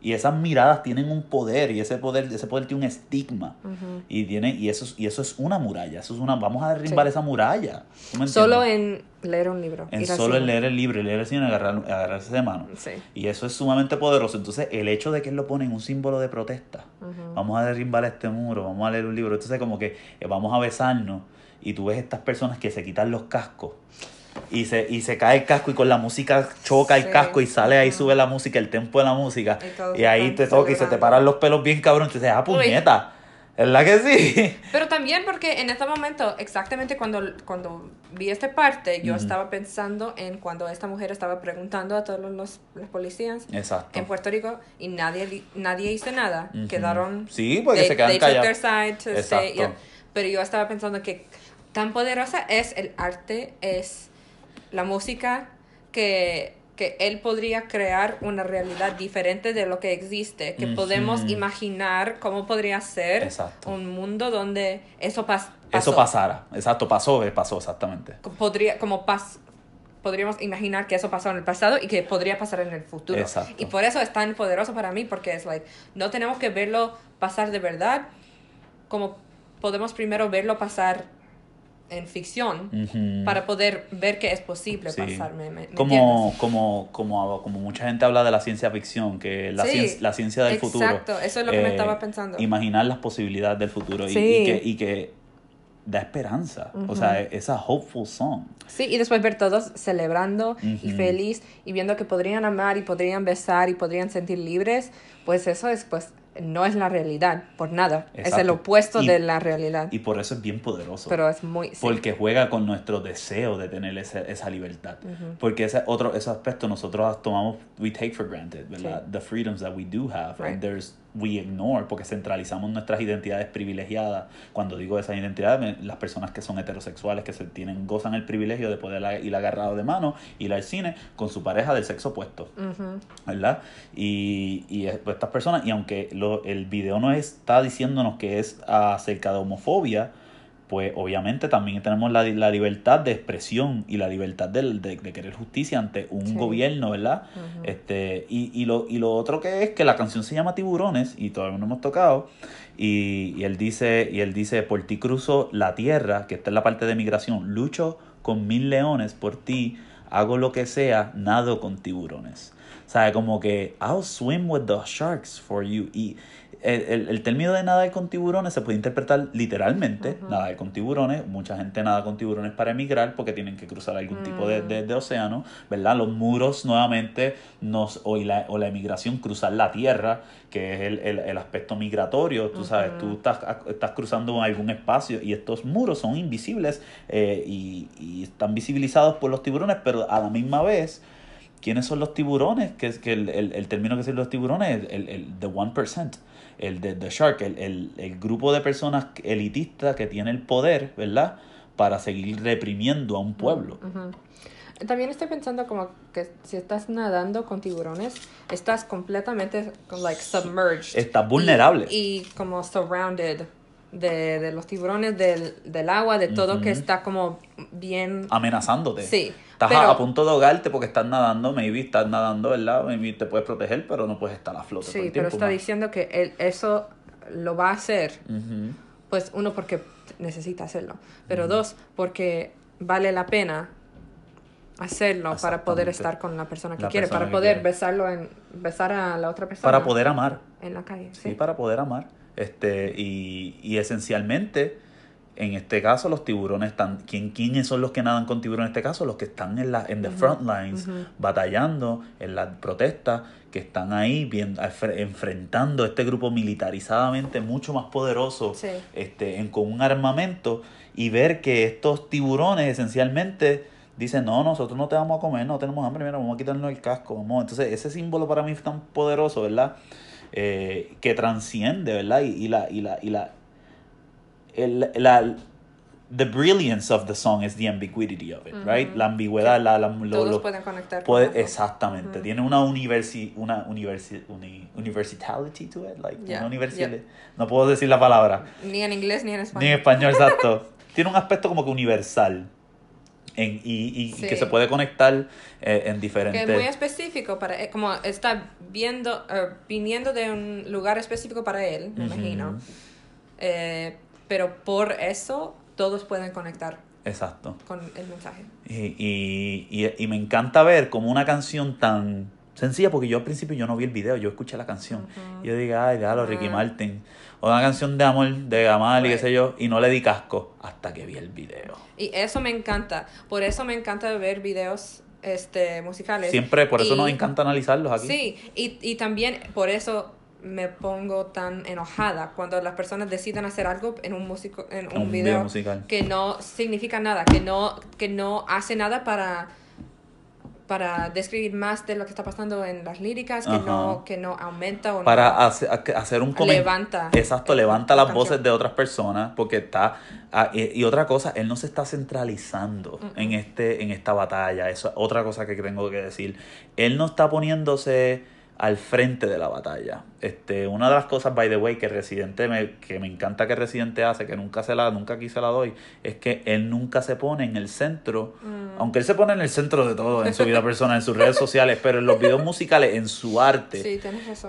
Y esas miradas tienen un poder y ese poder, ese poder tiene un estigma. Y tiene y eso, y eso es una muralla. Eso es una, vamos a derribar esa muralla. Solo en leer un libro. En solo en leer el libro, leer el cine, agarrar, agarrarse de mano. Y eso es sumamente poderoso. Entonces, el hecho de que él lo pone en un símbolo de protesta. Vamos a derribar este muro, vamos a leer un libro. Entonces, como que eh, vamos a besarnos. Y tú ves estas personas que se quitan los cascos y se, y se cae el casco y con la música choca el casco y sale ahí, sube la música, el tempo de la música. Y, ahí te toca y se te paran los pelos bien cabrón. Entonces, ah, puñeta. ¿Es la que sí? Pero también porque en este momento, exactamente cuando, cuando vi esta parte, yo estaba pensando en cuando esta mujer estaba preguntando a todos los, los policías en Puerto Rico y nadie, nadie hizo nada. Quedaron... Sí, porque se quedan callados. pero yo estaba pensando que tan poderosa es el arte, es la música, que, él podría crear una realidad diferente de lo que existe, que podemos imaginar cómo podría ser un mundo donde eso pasó. Eso pasara, exacto, pasó, pasó exactamente. Podría, como pas, podríamos imaginar que eso pasó en el pasado y que podría pasar en el futuro. Y por eso es tan poderoso para mí, porque es like, no tenemos que verlo pasar de verdad, como podemos primero verlo pasar en ficción para poder ver que es posible pasarme. como, como, como, como mucha gente habla de la ciencia ficción, que la, ciencia, la ciencia del futuro. Exacto, eso es lo que me estaba pensando. Imaginar las posibilidades del futuro y, que, y que da esperanza. O sea, esa hopeful song. Sí, y después ver todos celebrando y feliz y viendo que podrían amar y podrían besar y podrían sentir libres, pues eso es pues no es la realidad, por nada. Es el opuesto de la realidad. Y por eso es bien poderoso. Pero es muy... Porque juega con nuestro deseo de tener esa libertad. Porque ese otro ese aspecto nosotros tomamos, we take for granted, ¿verdad? The freedoms that we do have. And there's we ignore porque centralizamos nuestras identidades privilegiadas. Cuando digo esas identidades, las personas que son heterosexuales, que se tienen, gozan el privilegio de poder ir agarrado de mano, ir al cine con su pareja del sexo opuesto. ¿Verdad? Y, y estas personas, y aunque lo, el video no está diciéndonos que es acerca de homofobia, pues obviamente también tenemos la, la libertad de expresión y la libertad de, de, querer justicia ante un gobierno, ¿verdad? este y, y, lo, y lo otro que es que la canción se llama Tiburones y todavía no hemos tocado y, y él dice y él dice por ti cruzo la tierra, que esta es la parte de migración, lucho con mil leones por ti, hago lo que sea, nado con tiburones. O sea, como que I'll swim with the sharks for you y el, el, término de nadar con tiburones se puede interpretar literalmente, nadar con tiburones, mucha gente nada con tiburones para emigrar porque tienen que cruzar algún tipo de, de, océano, ¿verdad? Los muros nuevamente, nos, o, la, o la emigración, cruzar la tierra, que es el, el, el aspecto migratorio, tú sabes, tú estás, estás cruzando algún espacio y estos muros son invisibles eh, y, y están visibilizados por los tiburones, pero a la misma vez... ¿Quiénes son los tiburones? Que es que el, el, el término que son los tiburones, el, el, the 1% el de The Shark, el, el, grupo de personas elitistas que tiene el poder, ¿verdad? Para seguir reprimiendo a un pueblo. También estoy pensando como que si estás nadando con tiburones, estás completamente like submerged. Estás vulnerable. Y, como surrounded de, de los tiburones, del, del agua, de todo que está como bien... Amenazándote. Sí. Estás a, punto de ahogarte porque estás nadando, maybe estás nadando, ¿verdad? Maybe te puedes proteger, pero no puedes estar a flote. Sí, pero está diciendo que él, eso lo va a hacer, pues uno porque necesita hacerlo, pero dos porque vale la pena hacerlo para poder estar con la persona que quiere, para poder besarlo en besar a la otra persona. Para poder amar. En la calle. Sí, para poder amar. Este, y, y esencialmente, en este caso, los tiburones están. ¿quién, ¿Quiénes son los que nadan con tiburones en este caso? Los que están en la en the front lines, batallando en las protestas, que están ahí bien, enfrentando este grupo militarizadamente mucho más poderoso, este, en, con un armamento, y ver que estos tiburones esencialmente dicen, no, nosotros no te vamos a comer, no tenemos hambre, mira, vamos a quitarnos el casco. Vamos. Entonces, ese símbolo para mí es tan poderoso, ¿verdad? Eh, que transciende, ¿verdad? Y, y, la, y la, y la, el, la, the brilliance of the song is the ambiguity of it, right? La ambigüedad, la, la Todos pueden conectar. Puede, exactamente. Tiene una universi, una universi, uni, universality to it, like una universidad. No puedo decir la palabra. Ni en inglés ni en español. Ni en español, exacto. Tiene un aspecto como que universal y, y, que se puede conectar eh, en diferentes... Que es muy específico para él, como está viendo, uh, viniendo de un lugar específico para él, me imagino. Eh, pero por eso todos pueden conectar. Exacto. Con el mensaje. Y, y, y, me encanta ver como una canción tan sencilla, porque yo al principio yo no vi el video, yo escuché la canción. Y yo dije, ay, déjalo, Ricky Martin o una canción de amor de Gamal y qué sé yo, y no le di casco hasta que vi el video. Y eso me encanta, por eso me encanta ver videos este, musicales. Siempre, por eso nos encanta analizarlos aquí. Sí, y, y también por eso me pongo tan enojada cuando las personas deciden hacer algo en un músico en un, video, musical. que no significa nada, que no que no hace nada para para describir más de lo que está pasando en las líricas, que no, que no aumenta o para hacer, un comentario. Levanta. Exacto, levanta las voces de otras personas, porque está... Ah, y, otra cosa, él no se está centralizando en, este, en esta batalla, eso es otra cosa que tengo que decir. Él no está poniéndose al frente de la batalla. Este, una de las cosas, by the way, que Residente me, que me encanta que Residente hace, que nunca se la, nunca aquí se la doy, es que él nunca se pone en el centro, mm. aunque él se pone en el centro de todo, en su vida personal, en sus redes sociales, pero en los videos musicales, en su arte,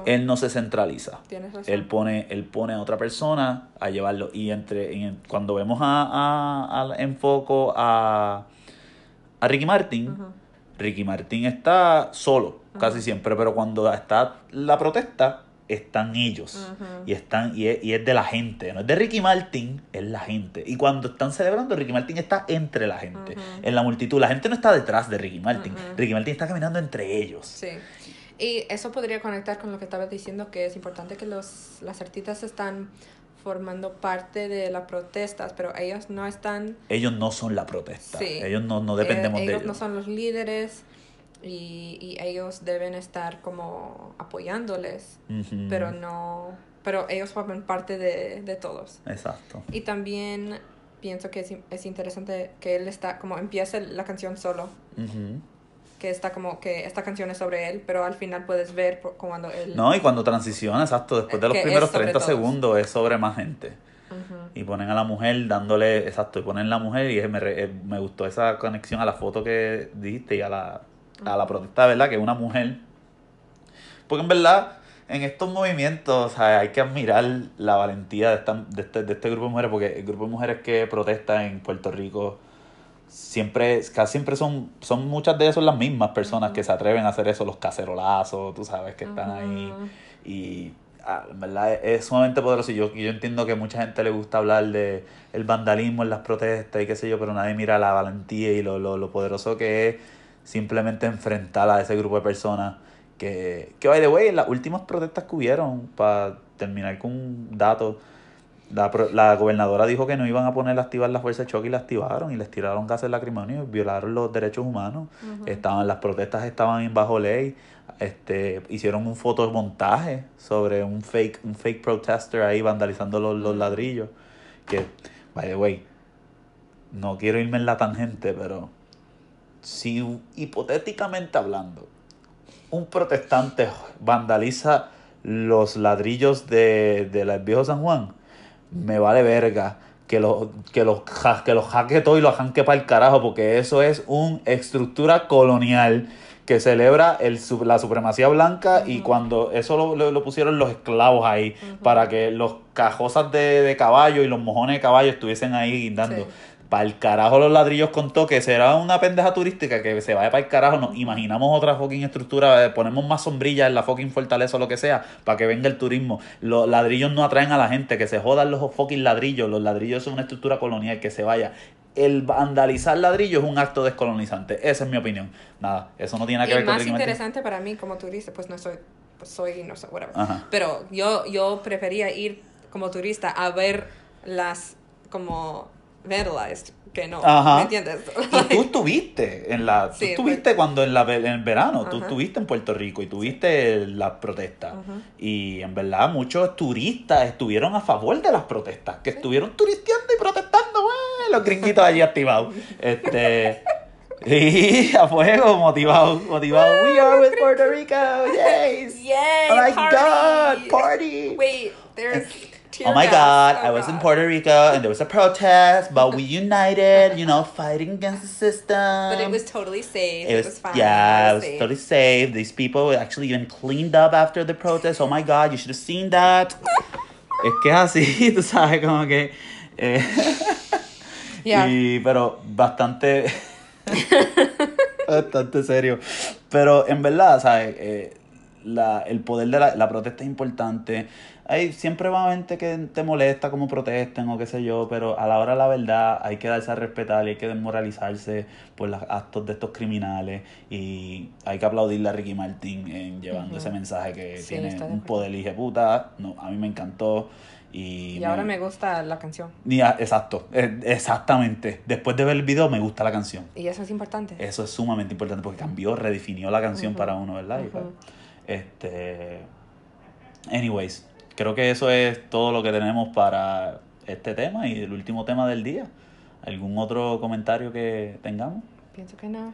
él no se centraliza. Él pone, él pone a otra persona a llevarlo. Y entre, cuando vemos a, a, enfoco a, a Ricky Martin, Ricky Martin está solo casi siempre, pero cuando está la protesta, están ellos. Y están y es, de la gente, no es de Ricky Martin, es la gente. Y cuando están celebrando, Ricky Martin está entre la gente, en la multitud. La gente no está detrás de Ricky Martin, Ricky Martin está caminando entre ellos. Sí. Y eso podría conectar con lo que estabas diciendo, que es importante que los, las artistas están formando parte de las protestas, pero ellos no están... Ellos no son la protesta, ellos no, no dependemos eh, de ellos. Ellos. no son los líderes y, y ellos deben estar como apoyándoles, pero no, pero ellos forman parte de, de, todos. Exacto. Y también pienso que es, es, interesante que él está, como empieza la canción solo. Que está como que esta canción es sobre él, pero al final puedes ver cuando él... No, y cuando transiciona, exacto, después de los primeros 30 segundos es sobre más gente. Y ponen a la mujer dándole, exacto, y ponen la mujer y me, me gustó esa conexión a la foto que dijiste y a la a la protesta, ¿verdad? Que una mujer. Porque en verdad, en estos movimientos hay que admirar la valentía de, esta, de, este, de este grupo de mujeres, porque el grupo de mujeres que protesta en Puerto Rico siempre, casi siempre son, son muchas de esas las mismas personas que se atreven a hacer eso, los cacerolazos, tú sabes, que están ahí. Y ah, en verdad es, sumamente poderoso. Y yo, yo entiendo que mucha gente le gusta hablar de el vandalismo en las protestas y qué sé yo, pero nadie mira la valentía y lo, lo, lo poderoso que es simplemente enfrentar a ese grupo de personas que, que by the way, las últimas protestas que hubieron, para terminar con un dato, la, la gobernadora dijo que no iban a poner a activar la fuerza de choque y la activaron y les tiraron gases lacrimógenos y violaron los derechos humanos. estaban Las protestas estaban bajo ley. Este, hicieron un fotomontaje sobre un fake, un fake protester ahí vandalizando los, los ladrillos. Que, by the way, no quiero irme en la tangente, pero si hipotéticamente hablando, un protestante vandaliza los ladrillos de, del viejo San Juan, me vale verga que los que los que los jaque todo y los janque para el carajo porque eso es una estructura colonial que celebra el, la supremacía blanca y cuando eso lo, lo, pusieron los esclavos ahí para que los cajosas de, de, caballo y los mojones de caballo estuviesen ahí guindando para el carajo los ladrillos con toque, será una pendeja turística que se vaya para el carajo, nos imaginamos otra fucking estructura, eh, ponemos más sombrillas en la fucking fortaleza o lo que sea, para que venga el turismo. Los ladrillos no atraen a la gente, que se jodan los fucking ladrillos, los ladrillos son una estructura colonial, que se vaya. El vandalizar ladrillos es un acto descolonizante, esa es mi opinión. Nada, eso no tiene nada que ver con... más interesante para mí como turista, pues no soy, pues soy, no sé, whatever. Pero yo, yo prefería ir como turista a ver las como vandalized que no. ¿Me entiendes? y tú estuviste en la. tú estuviste pues. cuando en, la, en el verano, tú estuviste en Puerto Rico y tuviste las protestas. Y en verdad, muchos turistas estuvieron a favor de las protestas, que estuvieron turisteando y protestando, los gringuitos allí activados. Este. Y a fuego, motivado, motivado. We are with Puerto Rico, yes. Yay, oh my God, party. Wait, there's oh my god, oh I was god. in Puerto Rico and there was a protest, but we united, you know, fighting against the system. But it was totally safe. It was, it was fine. Yeah, it was, it was totally safe. These people actually even cleaned up after the protest. Oh my god, you should have seen that. es que así, tú sabes, como que. Eh, yeah. Y, pero bastante. bastante serio. Pero en verdad, ¿sabes? Eh, la, el poder de la, la protesta es importante hay, siempre va gente que te molesta como protesten o qué sé yo, pero a la hora de la verdad hay que darse a respetar y hay que desmoralizarse por los actos de estos criminales y hay que aplaudirle a Ricky Martin en llevando ese mensaje que tiene un poder y puta, no, a mí me encantó. Y, y ahora me gusta la canción. exacto, e, exactamente. Después de ver el video me gusta la canción. Y eso es importante. Eso es sumamente importante porque cambió, redefinió la canción para uno, ¿verdad? Pues, este, anyways, creo que eso es todo lo que tenemos para este tema y el último tema del día. ¿Algún otro comentario que tengamos? Pienso que no.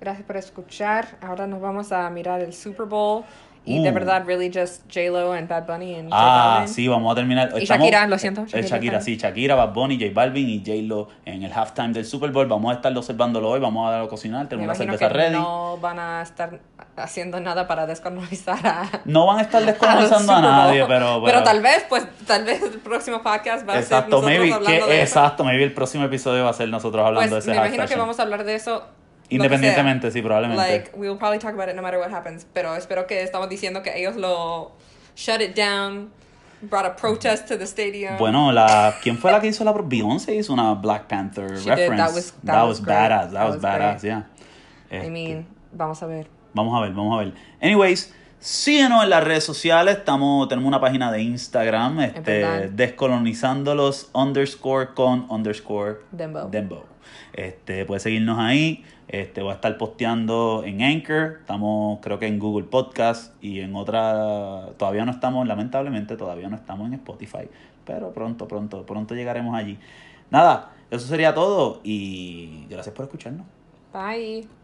Gracias por escuchar. Ahora nos vamos a mirar el Super Bowl. Y de uh. verdad, really just J-Lo and Bad Bunny and Ah, sí, vamos a terminar. Y Shakira, lo siento. Shakira, Shakira sí, Shakira, Bad Bunny, J Balvin y J-Lo en el halftime del Super Bowl. Vamos a estar observándolo hoy, vamos a darlo a cocinar, tenemos la cerveza que ready. No van a estar haciendo nada para descolonizar a. No van a estar descolonizando a, nadie, pero, pero, tal vez, pues, tal vez el próximo podcast va a ser nosotros maybe, hablando que, de Exacto, maybe el próximo episodio va a ser nosotros hablando pues, de ese Me imagino que vamos a hablar de eso Independientemente, sí, probablemente. Like, we will probably talk about it no matter what happens. Pero espero que estamos diciendo que ellos lo shut it down, brought a protest to the stadium. Bueno, la ¿quién fue la que hizo la Beyoncé hizo una Black Panther reference. That was, that, was, badass. That, was, badass, yeah. I mean, este, vamos a ver. Vamos a ver, vamos a ver. Anyways, síguenos en las redes sociales. Estamos, tenemos una página de Instagram, este, descolonizándolos underscore con underscore Dembo. Dembo. Este, puedes seguirnos ahí. Este, voy a estar posteando en Anchor, estamos creo que en Google Podcast y en otra, todavía no estamos, lamentablemente todavía no estamos en Spotify, pero pronto, pronto, pronto llegaremos allí. Nada, eso sería todo y gracias por escucharnos. Bye.